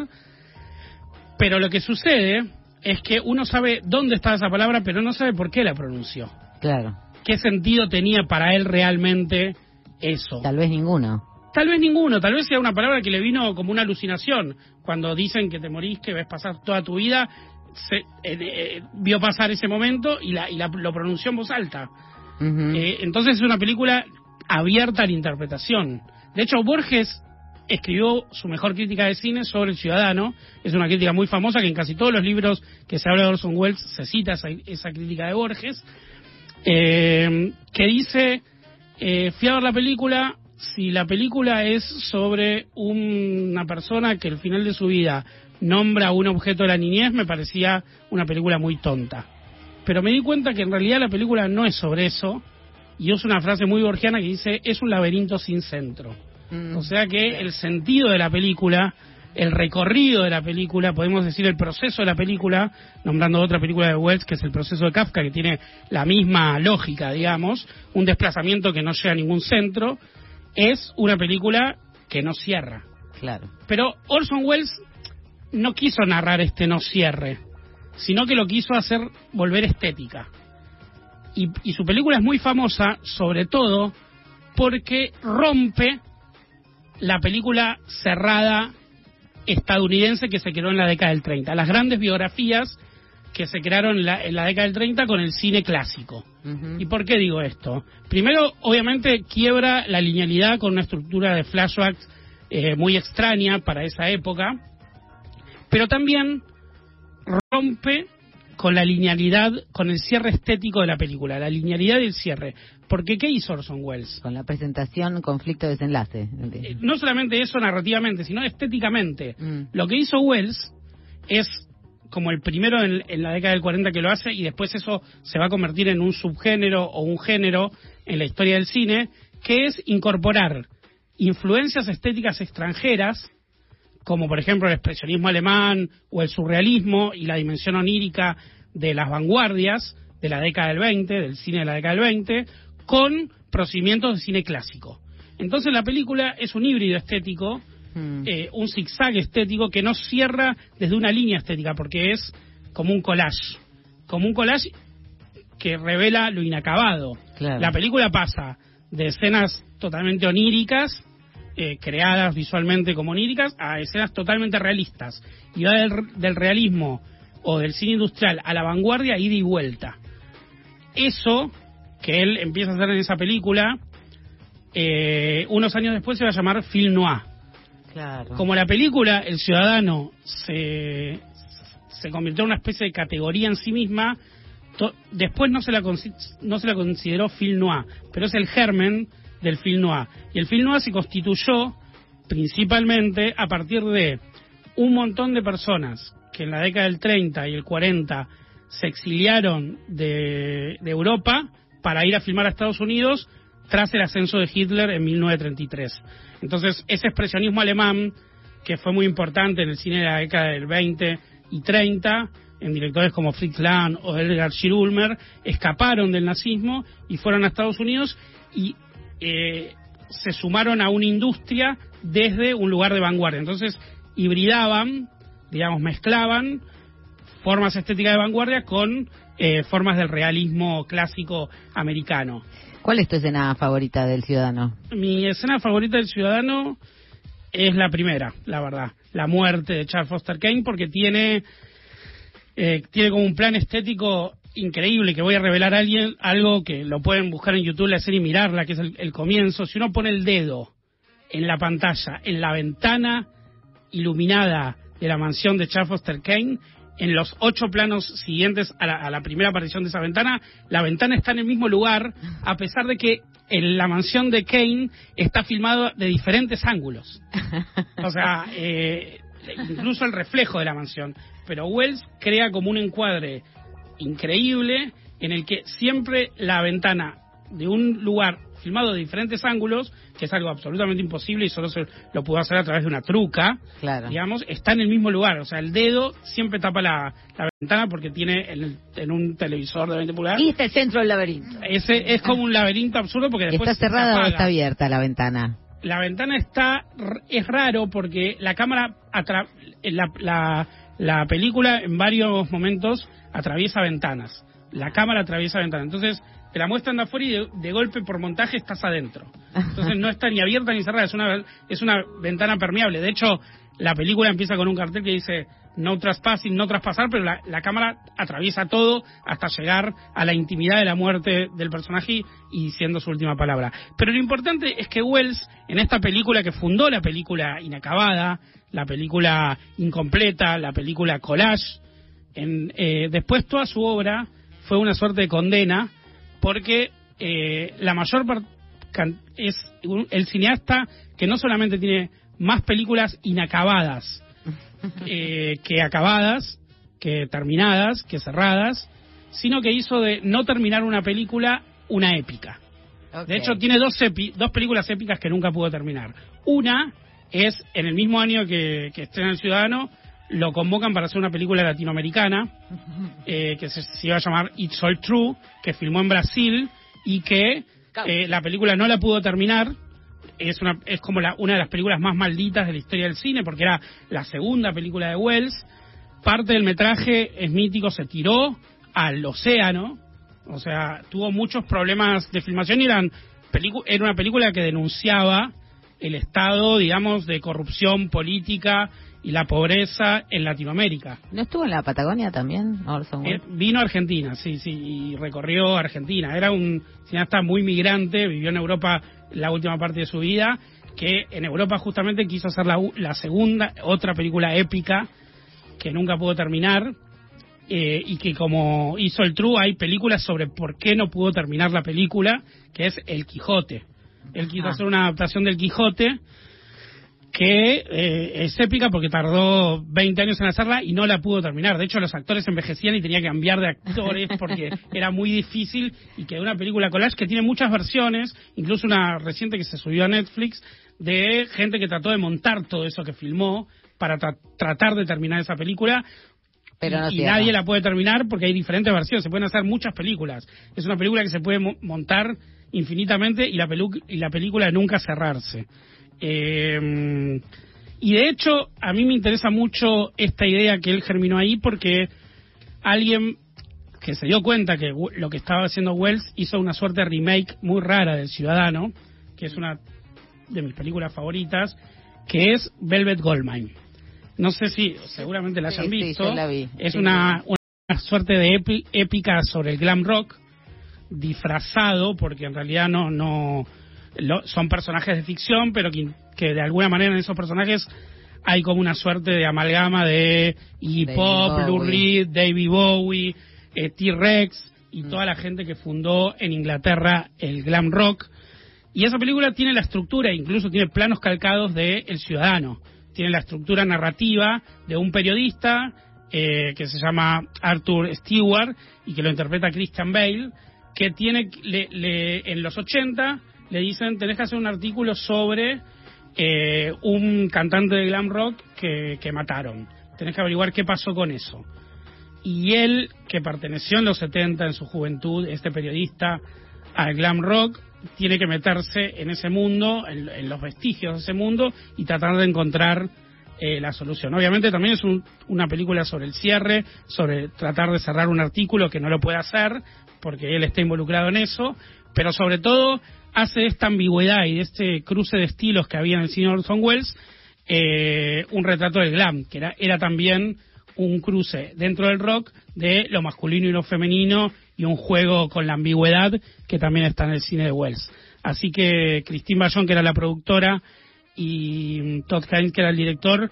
pero lo que sucede es que uno sabe dónde estaba esa palabra, pero no sabe por qué la pronunció. Claro. ¿Qué sentido tenía para él realmente eso? Tal vez ninguno. Tal vez ninguno, tal vez sea una palabra que le vino como una alucinación. Cuando dicen que te morís, que ves pasar toda tu vida, se, eh, eh, vio pasar ese momento y, la, y la- lo pronunció en voz alta. Eh, entonces es una película abierta a la interpretación. De hecho, Borges escribió su mejor crítica de cine sobre El Ciudadano. Es una crítica muy famosa que en casi todos los libros que se habla de Orson Welles se cita esa, esa crítica de Borges. eh, que dice, fui a ver la película, si la película es sobre una persona que al final de su vida nombra un objeto de la niñez, me parecía una película muy tonta. Pero me di cuenta que en realidad la película no es sobre eso, y usa una frase muy borgiana que dice, es un laberinto sin centro. O sea que el sentido de la película, el recorrido de la película, podemos decir el proceso de la película, nombrando otra película de Wells, que es el proceso de Kafka, que tiene la misma lógica, digamos, un desplazamiento que no llega a ningún centro, es una película que no cierra. Claro. Pero Orson Welles no quiso narrar este no cierre, sino que lo quiso hacer volver estética. Y, y su película es muy famosa, sobre todo porque rompe la película cerrada estadounidense que se creó en la década del 30. Las grandes biografías que se crearon en la, en la década del 30 con el cine clásico. ¿Y por qué digo esto? Primero, obviamente, quiebra la linealidad con una estructura de flashbacks eh, muy extraña para esa época, pero también rompe con la linealidad, con el cierre estético de la película, la linealidad del cierre. Porque ¿qué hizo Orson Welles? Con la presentación, conflicto, desenlace. Eh, no solamente eso narrativamente, sino estéticamente. Mm. Lo que hizo Wells es como el primero en, la década del 40 que lo hace y después eso se va a convertir en un subgénero o un género en la historia del cine, que es incorporar influencias estéticas extranjeras, como por ejemplo el expresionismo alemán o el surrealismo y la dimensión onírica de las vanguardias de la década del 20, del cine de la década del 20, con procedimientos de cine clásico. Entonces la película es un híbrido estético, eh, un zigzag estético que no cierra desde una línea estética, porque es como un collage, como un collage que revela lo inacabado. Claro. La película pasa de escenas totalmente oníricas, eh, creadas visualmente como oníricas, a escenas totalmente realistas. Y va del, del realismo o del cine industrial a la vanguardia, ida y vuelta. Eso que él empieza a hacer en esa película, eh, unos años después se va a llamar film noir. Como la película El Ciudadano se, se convirtió en una especie de categoría en sí misma, después no se, la no se la consideró film noir, pero es el germen del film noir. Y el film noir se constituyó principalmente a partir de un montón de personas que en la década del 30 y el 40 se exiliaron de, de Europa para ir a filmar a Estados Unidos tras el ascenso de Hitler en 1933. Entonces, ese expresionismo alemán, que fue muy importante en el cine de la década del 20 y 30, en directores como Fritz Lang o Edgar Schirulmer, escaparon del nazismo y fueron a Estados Unidos y eh, se sumaron a una industria desde un lugar de vanguardia. Entonces, hibridaban, digamos, mezclaban formas estéticas de vanguardia con eh, formas del realismo clásico americano. ¿Cuál es tu escena favorita del Ciudadano? Mi escena favorita del Ciudadano es la primera, la verdad, la muerte de Charles Foster Kane, porque tiene, eh, tiene como un plan estético increíble que voy a revelar a alguien, algo que lo pueden buscar en YouTube, la serie y mirarla, que es el, el comienzo. Si uno pone el dedo en la pantalla, en la ventana iluminada de la mansión de Charles Foster Kane, en los ocho planos siguientes a la, a la primera aparición de esa ventana, la ventana está en el mismo lugar, a pesar de que en la mansión de Kane está filmado de diferentes ángulos. O sea, eh, incluso el reflejo de la mansión. Pero Wells crea como un encuadre increíble en el que siempre la ventana de un lugar filmado de diferentes ángulos, que es algo absolutamente imposible y solo se lo pudo hacer a través de una truca, Claro. digamos, está en el mismo lugar. O sea, el dedo siempre tapa la, la ventana porque tiene en, el- en un televisor de 20 pulgadas. Y está el centro del laberinto. Ese es como un laberinto absurdo porque después ¿Está cerrada o está abierta la ventana? La ventana está es raro porque la cámara atra- la, la, la película en varios momentos atraviesa ventanas. La cámara atraviesa ventanas. Entonces te la muestran de afuera y de, golpe por montaje estás adentro. Entonces no está ni abierta ni cerrada, es una es una ventana permeable. De hecho, la película empieza con un cartel que dice no trespassing, no traspasar, pero la, cámara atraviesa todo hasta llegar a la intimidad de la muerte del personaje y- diciendo su última palabra. Pero lo importante es que Wells, en esta película que fundó la película inacabada, la película incompleta, la película collage, en, eh, después toda su obra fue una suerte de condena porque eh, la mayor parte es un- el cineasta que no solamente tiene más películas inacabadas (laughs) eh, que acabadas, que terminadas, que cerradas, sino que hizo de no terminar una película una épica. De hecho, tiene dos, epi- dos películas épicas que nunca pudo terminar. Una es, en el mismo año que, que estrena El Ciudadano, lo convocan para hacer una película latinoamericana (laughs) eh, que se, se iba a llamar It's All True, que filmó en Brasil y que eh, la película no la pudo terminar. Es, una, es como la, una de las películas más malditas de la historia del cine porque era la segunda película de Wells. Parte del metraje es mítico, se tiró al océano, o sea, tuvo muchos problemas de filmación y eran era una película que denunciaba el estado, digamos, de corrupción política y la pobreza en Latinoamérica. ¿No estuvo en la Patagonia también, Orson Eh, vino a Argentina, sí, sí, y recorrió Argentina. Era un cineasta muy migrante, vivió en Europa la última parte de su vida, que en Europa justamente quiso hacer la, la segunda, otra película épica que nunca pudo terminar. eh, y que como hizo el True hay películas sobre por qué no pudo terminar la película, que es El Quijote. Él quiso Ah. hacer una adaptación del Quijote que eh, es épica porque tardó 20 años en hacerla y no la pudo terminar. De hecho, los actores envejecían y tenía que cambiar de actores (laughs) porque era muy difícil y quedó una película collage que tiene muchas versiones, incluso una reciente que se subió a Netflix, de gente que trató de montar todo eso que filmó para tra- tratar de terminar esa película. Pero y, no y cierra. nadie la puede terminar porque hay diferentes versiones, se pueden hacer muchas películas. Es una película que se puede mo- montar infinitamente y la, y la película nunca cerrarse. Eh, y de hecho, a mí me interesa mucho esta idea que él germinó ahí porque alguien que se dio cuenta que lo que estaba haciendo Wells hizo una suerte de remake muy rara del Ciudadano, que es una de mis películas favoritas, que es Velvet Goldmine. No sé si, seguramente la hayan Sí, sí, visto. yo la vi. Es Sí, una, una suerte de épica sobre el glam rock, disfrazado, porque en realidad no, no lo- son personajes de ficción, pero que, que de alguna manera en esos personajes hay como una suerte de amalgama de Iggy David Pop, Lou Bowie. Reed, David Bowie, eh, T-Rex y toda la gente que fundó en Inglaterra el glam rock. Y esa película tiene la estructura, incluso tiene planos calcados de El Ciudadano. Tiene la estructura narrativa de un periodista eh, que se llama Arthur Stewart y que lo interpreta Christian Bale, que tiene le- le- en los 80 le dicen tenés que hacer un artículo sobre eh, un cantante de glam rock que, que mataron. Tenés que averiguar qué pasó con eso. Y él, que perteneció en los 70 en su juventud, este periodista, al glam rock, tiene que meterse en ese mundo, en, en los vestigios de ese mundo, y tratar de encontrar eh, la solución. Obviamente también es un- una película sobre el cierre, sobre tratar de cerrar un artículo que no lo puede hacer, porque él está involucrado en eso, pero sobre todo hace esta ambigüedad y de este cruce de estilos que había en el cine de Orson Welles eh, un retrato del glam, que era, era también un cruce dentro del rock de lo masculino y lo femenino y un juego con la ambigüedad que también está en el cine de Wells. Así que Christine Bayón, que era la productora, y Todd Haynes, que era el director,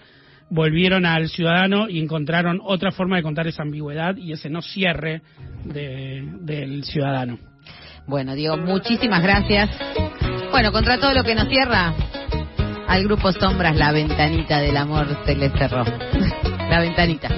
volvieron al Ciudadano y encontraron otra forma de contar esa ambigüedad y ese no cierre de- del Ciudadano. Bueno, Diego, muchísimas gracias. Bueno, contra todo lo que nos cierra, al grupo Sombras, la ventanita del amor se les cerró. (laughs) la ventanita.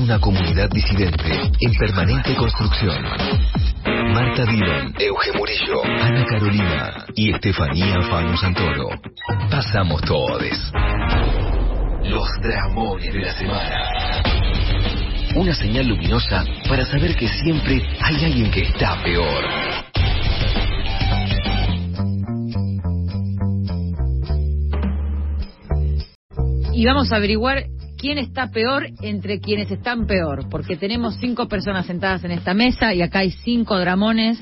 Una comunidad disidente en permanente construcción. Marta Dillon, Euge Murillo, Ana Carolina y Estefanía Fano Santoro. Pasamos todes. Los dramones de la semana. Una señal luminosa para saber que siempre hay alguien que está peor. Y vamos a averiguar quién está peor entre quienes están peor, porque tenemos cinco personas sentadas en esta mesa y acá hay cinco dramones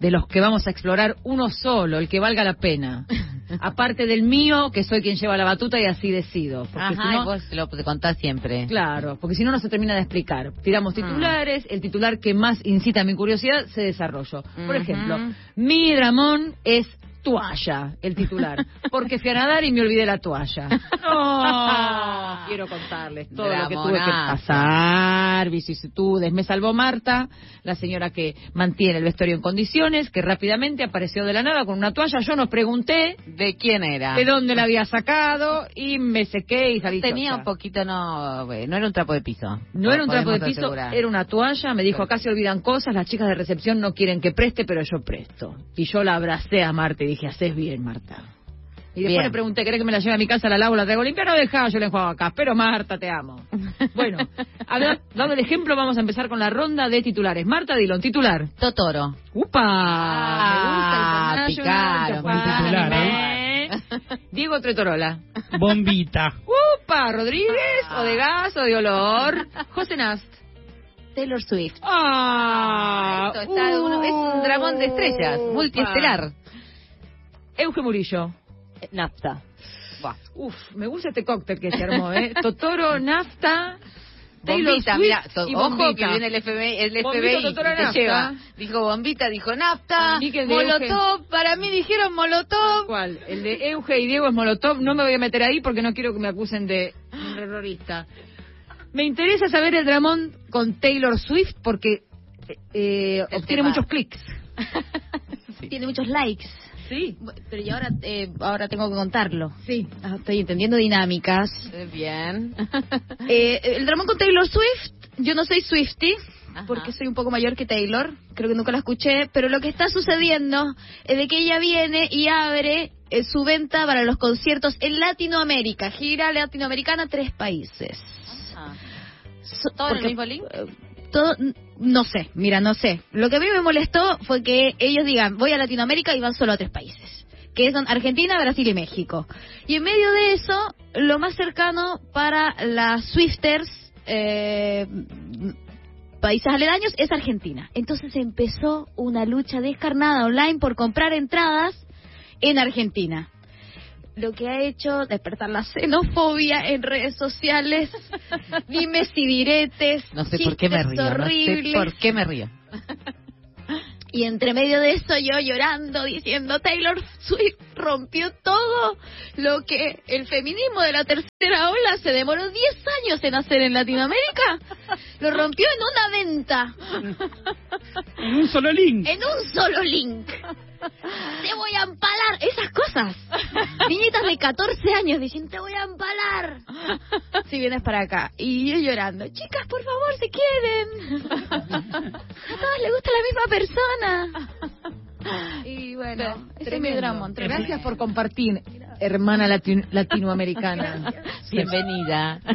de los que vamos a explorar uno solo, el que valga la pena. (laughs) Aparte del mío, que soy quien lleva la batuta y así decido. Porque Ajá, si no- y vos lo te contás siempre. Claro, porque si no, no se termina de explicar. Tiramos titulares, el titular que más incita a mi curiosidad se desarrolló. Por ejemplo, mi dramón es toalla, el titular. Porque fui a nadar y me olvidé la toalla. (laughs) No, quiero contarles todo lo que tuve que pasar, vicisitudes. Me salvó Marta, la señora que mantiene el vestuario en condiciones, que rápidamente apareció de la nada con una toalla. Yo no pregunté ¿De quién era? de dónde la había sacado y me sequé y salí Tenía chocha. un poquito, no, no era un trapo de piso. No era un trapo de piso, asegurar. era una toalla. Me dijo, acá se olvidan cosas, las chicas de recepción no quieren que preste, pero yo presto. Y yo la abracé a Marta y dije, haces bien, Marta. Y después Bien. le pregunté, ¿querés que me la lleve a mi casa, la lavo, la traigo limpia? No dejaba, yo la enjuago acá. Pero Marta, te amo. (laughs) Bueno, habla- dando el ejemplo, vamos a empezar con la ronda de titulares. Marta Dillon, titular. Totoro. ¡Upa! Ah, me gusta el personaje, titular, ¿eh? (laughs) Diego Tretorola. Bombita. ¡Upa! ¿Rodríguez o de gas o de olor? José Nast. Taylor Swift. Ah, Esto está uno- es un dragón de estrellas, multiestelar. Euge Murillo. Nafta. Buah. Uf, me gusta este cóctel que se armó, ¿eh? (laughs) Totoro, nafta, Taylor Bombita, Swift mira, to- y ojo Bombita. que viene el FBI, el FBI y te nafta. lleva. Dijo bombita, dijo nafta, de molotov, para mí dijeron molotov. ¿Cuál? El de Euge y Diego es Molotov. No me voy a meter ahí porque no quiero que me acusen de terrorista. Me interesa saber el dramón con Taylor Swift porque eh, obtiene tema. muchos clics. (laughs) Tiene muchos likes. Sí. Pero y ahora, eh, ahora tengo que contarlo. Sí. Ah, Estoy entendiendo dinámicas. Eh, Bien. (laughs) Eh, el dramón con Taylor Swift, yo no soy Swifty, Ajá. porque soy un poco mayor que Taylor, creo que nunca la escuché, pero lo que está sucediendo es de que ella viene y abre eh, su venta para los conciertos en Latinoamérica, gira latinoamericana tres países. So- ¿Todo en el mismo link? N- no sé, mira, no sé. Lo que a mí me molestó fue que ellos digan, voy a Latinoamérica y van solo a tres países, que son Argentina, Brasil y México. Y en medio de eso, lo más cercano para las Swifters, eh, países aledaños, es Argentina. Entonces empezó una lucha descarnada online por comprar entradas en Argentina. Lo que ha hecho despertar la xenofobia en redes sociales, (laughs) dimes y diretes, No sé por qué me río, no sé horribles. por qué me río. Y entre medio de eso yo llorando, diciendo Taylor Swift rompió todo lo que el feminismo de la tercera ola se demoró 10 años en hacer en Latinoamérica. Lo rompió en una venta, En un solo link. en un solo link. Te voy a empalar, esas cosas. Niñitas de 14 años diciendo, te voy a empalar. Si vienes para acá. Y yo llorando, chicas, por favor, si quieren. A todas les gusta la misma persona. (laughs) Y bueno, ese es mi drama. Gracias por compartir, hermana latin- latinoamericana. (laughs) Bienvenida. (laughs)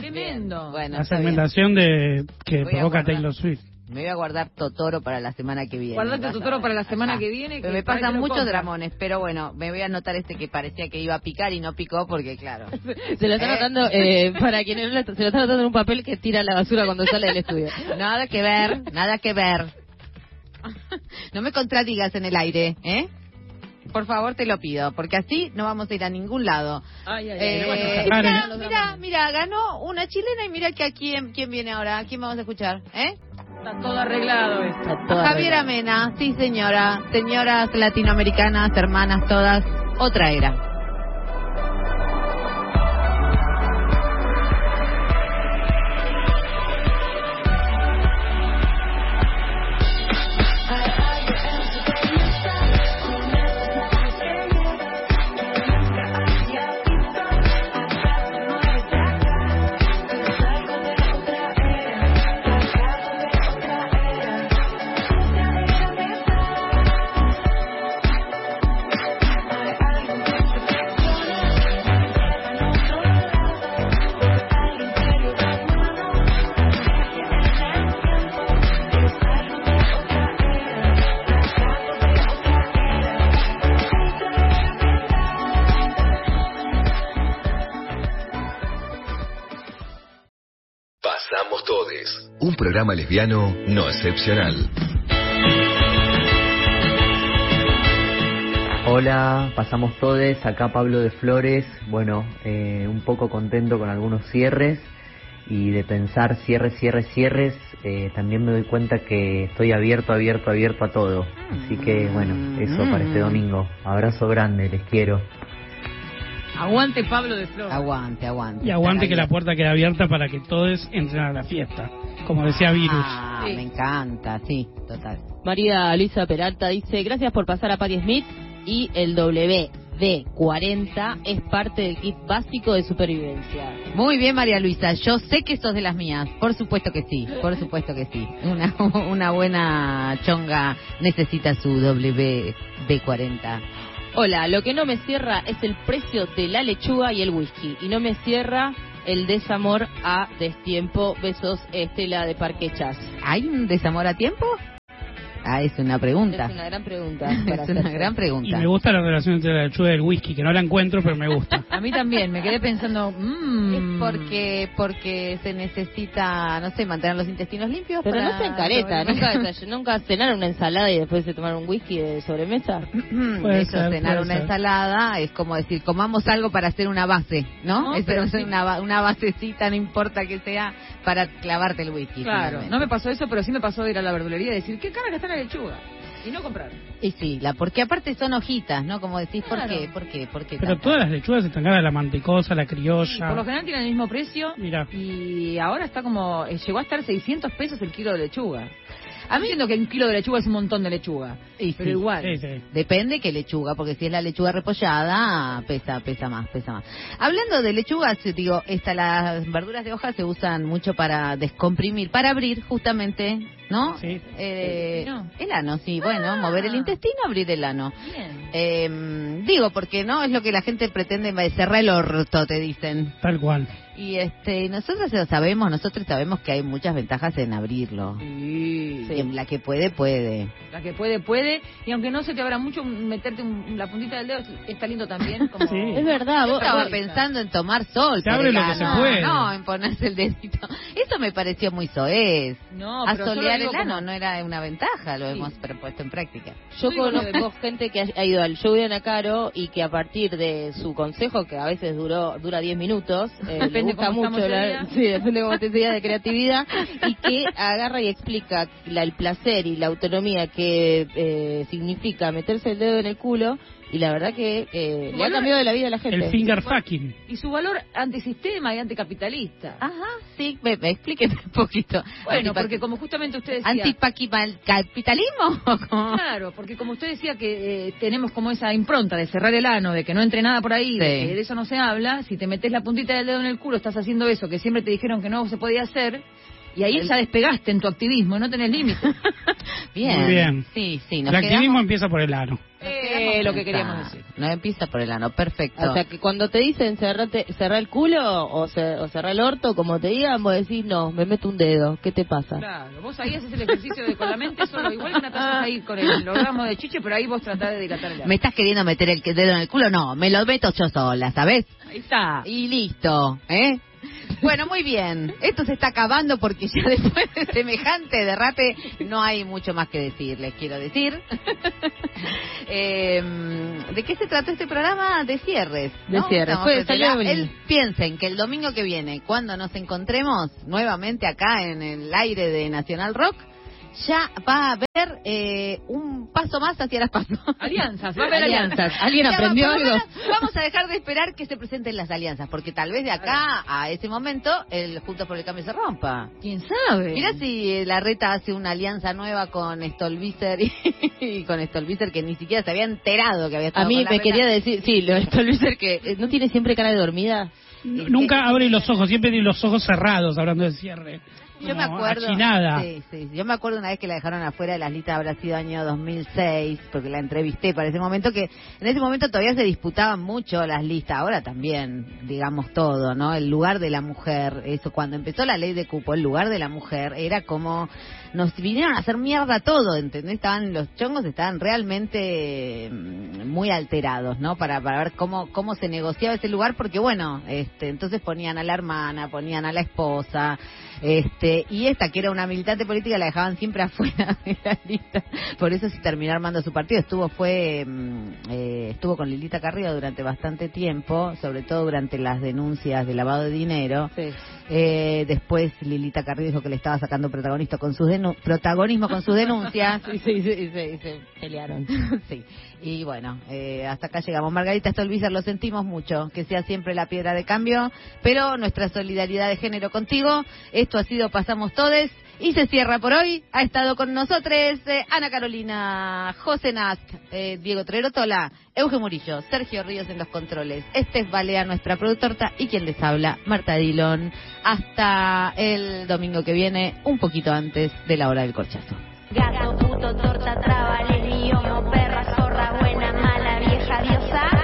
Tremendo. Bueno, La está segmentación de que Voy provoca. Taylor Swift. Me voy a guardar Totoro para la semana que viene. Guardate Vas tu a toro ver. para la semana Ajá. que viene. Pero que me pasan muchos dramones, pero bueno, me voy a anotar este que parecía que iba a picar y no picó porque, claro. Se lo está Eh. notando, eh, para quienes no lo- se lo está notando en un papel que tira a la basura cuando sale del estudio. Nada que ver, nada que ver. (laughs) No me contradigas en el aire, ¿eh? Por favor, te lo pido, porque así no vamos a ir a ningún lado. Ay, ay, ay, Eh, no a mira, mira, mira, ganó una chilena y mira que aquí quién viene ahora, quién vamos a escuchar, ¿eh? Está todo arreglado esto. Javiera Mena, sí señora, señoras latinoamericanas, hermanas todas, otra era. Un programa lesbiano no excepcional. Hola, pasamos todes, acá Pablo de Flores, bueno, eh, un poco contento con algunos cierres y de pensar cierres, cierres, cierres, eh, también me doy cuenta que estoy abierto, abierto, abierto a todo. Así que bueno, eso para este domingo. Abrazo grande, les quiero. Aguante Pablo de Flor. Aguante, aguante. Y aguante que la puerta quede abierta para que todos entren a la fiesta. Como decía Virus. Ah, me encanta, sí, total. María Luisa Peralta dice, gracias por pasar a Patti Smith y el WD-40 es parte del kit básico de supervivencia. Muy bien, María Luisa. Yo sé que sos de las mías. Por supuesto que sí. Por supuesto que sí. Una, (laughs) una buena chonga necesita su WB40. Hola, lo que no me cierra es el precio de la lechuga y el whisky. Y no me cierra el desamor a destiempo. Besos, Estela de Parque Chas. ¿Hay un desamor a tiempo? Ah, es una pregunta. Es una gran pregunta. (laughs) Es una hacerse. gran Y pregunta. me gusta la relación entre la lechuga y el whisky, que no la encuentro, pero me gusta. (laughs) A mí también, me quedé pensando, mmm, Es porque porque se necesita, no sé, mantener los intestinos limpios. Pero para no se encareta, nunca, (laughs) nunca cenaron una ensalada y después se tomaron un whisky de sobremesa. (clears throat) Puede Eso, ser, cenar puede una ser. ensalada es como decir, comamos algo para hacer una base, ¿no? No, es pero es sí. una, una basecita, no importa que sea, para clavarte el whisky. Claro, finalmente. no me pasó eso, pero sí me pasó ir a la verdulería y decir, qué cara que está la lechuga. Y no comprar. Y sí, la, porque aparte son hojitas, ¿no? Como decís, ¿por Claro. qué? ¿Por qué? ¿Por qué? Pero tanto? todas las lechugas están caras, la mantecosa, la criolla. Por lo general tienen el mismo precio. Mira. Y ahora está como, eh, llegó a estar 600 pesos el kilo de lechuga. A mí entiendo que un kilo de lechuga es un montón de lechuga. Pero sí. igual. Sí, sí. Depende qué lechuga, porque si es la lechuga repollada, pesa, pesa más, pesa más. Hablando de lechugas, digo, esta, las verduras de hoja se usan mucho para descomprimir, para abrir justamente, ¿no? Sí. Eh, ¿El ano, sí, bueno, Ah. mover el intestino, abrir el ano. Bien. Eh, digo, porque no es lo que la gente pretende, cerrar el orto, te dicen. Tal cual. Y este, nosotros lo sabemos, nosotros sabemos que hay muchas ventajas en abrirlo. Sí. Sí, La que puede, puede. La que puede, puede. Y aunque no se te abra mucho, meterte un- la puntita del dedo está lindo también. Como... (laughs) Sí. Es verdad, Yo vos, estaba vos- pensando en tomar sol. Se abre lo que se puede. No, en ponerse el dedito. Eso me pareció muy soez. No, pero Asolear el ano como- no era una ventaja, lo Sí. hemos puesto en práctica. Yo conozco gente que ha ido al show de Ana Caro y que a partir de su consejo, que a veces duró dura 10 minutos, (laughs) eh, gusta mucho la, sí, te (laughs) sea de creatividad, y que agarra y explica la el placer y la autonomía que eh, significa meterse el dedo en el culo y la verdad que eh, le ha cambiado la vida a la gente. El finger fucking. Y su valor antisistema y anticapitalista. Ajá, sí, me, me explíqueme un poquito. Bueno, porque como justamente usted decía... ¿Anticapitalismo? (laughs) Claro, porque como usted decía que eh, tenemos como esa impronta de cerrar el ano, de que no entre nada por ahí, de Sí. que de eso no se habla, si te metes la puntita del dedo en el culo, estás haciendo eso que siempre te dijeron que no se podía hacer, y ahí ya despegaste en tu activismo, no tenés límites. (laughs) Bien. Muy bien. Sí, sí, El activismo empieza por el ano. Eh, lo que queríamos decir. No empieza por el ano, perfecto. O sea, que cuando te dicen cerrate, cerrar el culo o, ce- o cerrar el orto, como te digan, vos decís, no, me meto un dedo. ¿Qué te pasa? Claro, vos ahí haces el ejercicio de con la mente solo, igual que una persona ahí con el orgasmo de chiche, pero ahí vos tratás de dilatar el ano. ¿Me estás queriendo meter el dedo en el culo? No, me lo meto yo sola, ¿sabes? Ahí está. Y listo, ¿eh? Bueno, muy bien. Esto se está acabando porque ya (laughs) después de semejante derrape no hay mucho más que decir, les quiero decir. (laughs) Eh, ¿De qué se trató este programa? De cierres. De ¿no? cierres. Salió la- Evelyn. él- piensen que el domingo que viene, cuando nos encontremos nuevamente acá en el aire de Nacional Rock, ya va a haber eh, un paso más hacia las pasos. Alianzas, va a (laughs) haber alianzas. ¿Alguien Ya aprendió algo? Vamos a dejar de esperar que se presenten las alianzas, porque tal vez de acá a ese momento el Juntos por el Cambio se rompa. ¿Quién sabe? Mira si eh, la reta hace una alianza nueva con Stolbizer (laughs) y, y con Stolbizer que ni siquiera se había enterado que había estado A mí con la me reta. quería decir, sí, lo de Stolbizer que eh, no tiene siempre cara de dormida. N- Nunca abre los ojos, siempre tiene los ojos cerrados hablando de cierre. Yo me acuerdo. achinada. Sí, sí. Yo me acuerdo una vez que la dejaron afuera de las listas, habrá sido año 2006, porque la entrevisté para ese momento, que en ese momento todavía se disputaban mucho las listas, ahora también, digamos todo, ¿no? El lugar de la mujer, eso, cuando empezó la ley de cupo, el lugar de la mujer era como. Nos vinieron a hacer mierda todo, ¿entendés? Estaban, los chongos estaban realmente mm, muy alterados, ¿no? Para, para ver cómo, cómo se negociaba ese lugar, porque bueno, este, entonces ponían a la hermana, ponían a la esposa, este, y esta que era una militante política la dejaban siempre (laughs) afuera de la lista. Por eso sí terminó armando su partido. Estuvo fue mm, eh, estuvo con Lilita Carrillo durante bastante tiempo, sobre todo durante las denuncias de lavado de dinero. Eh, después Lilita Carrillo dijo que le estaba sacando protagonista con sus denu- protagonismo con sus denuncias. (laughs) Sí, sí, sí, sí, se pelearon. sí. Y bueno, eh, hasta acá llegamos. Margarita Stolbizer, lo sentimos mucho, que sea siempre la piedra de cambio, pero nuestra solidaridad de género contigo. Esto ha sido Pasamos Todes y se cierra por hoy. Ha estado con nosotros eh, Ana Carolina, José Nast, eh, Diego Trero Tola, Euge Murillo, Sergio Ríos en los controles, Estes Balea, nuestra productora, y quien les habla, Marta Dilón. Hasta el domingo que viene, un poquito antes de la hora del corchazo. Gato, puto, torta, traba, perra, zorra, buena, mala, vieja, diosa.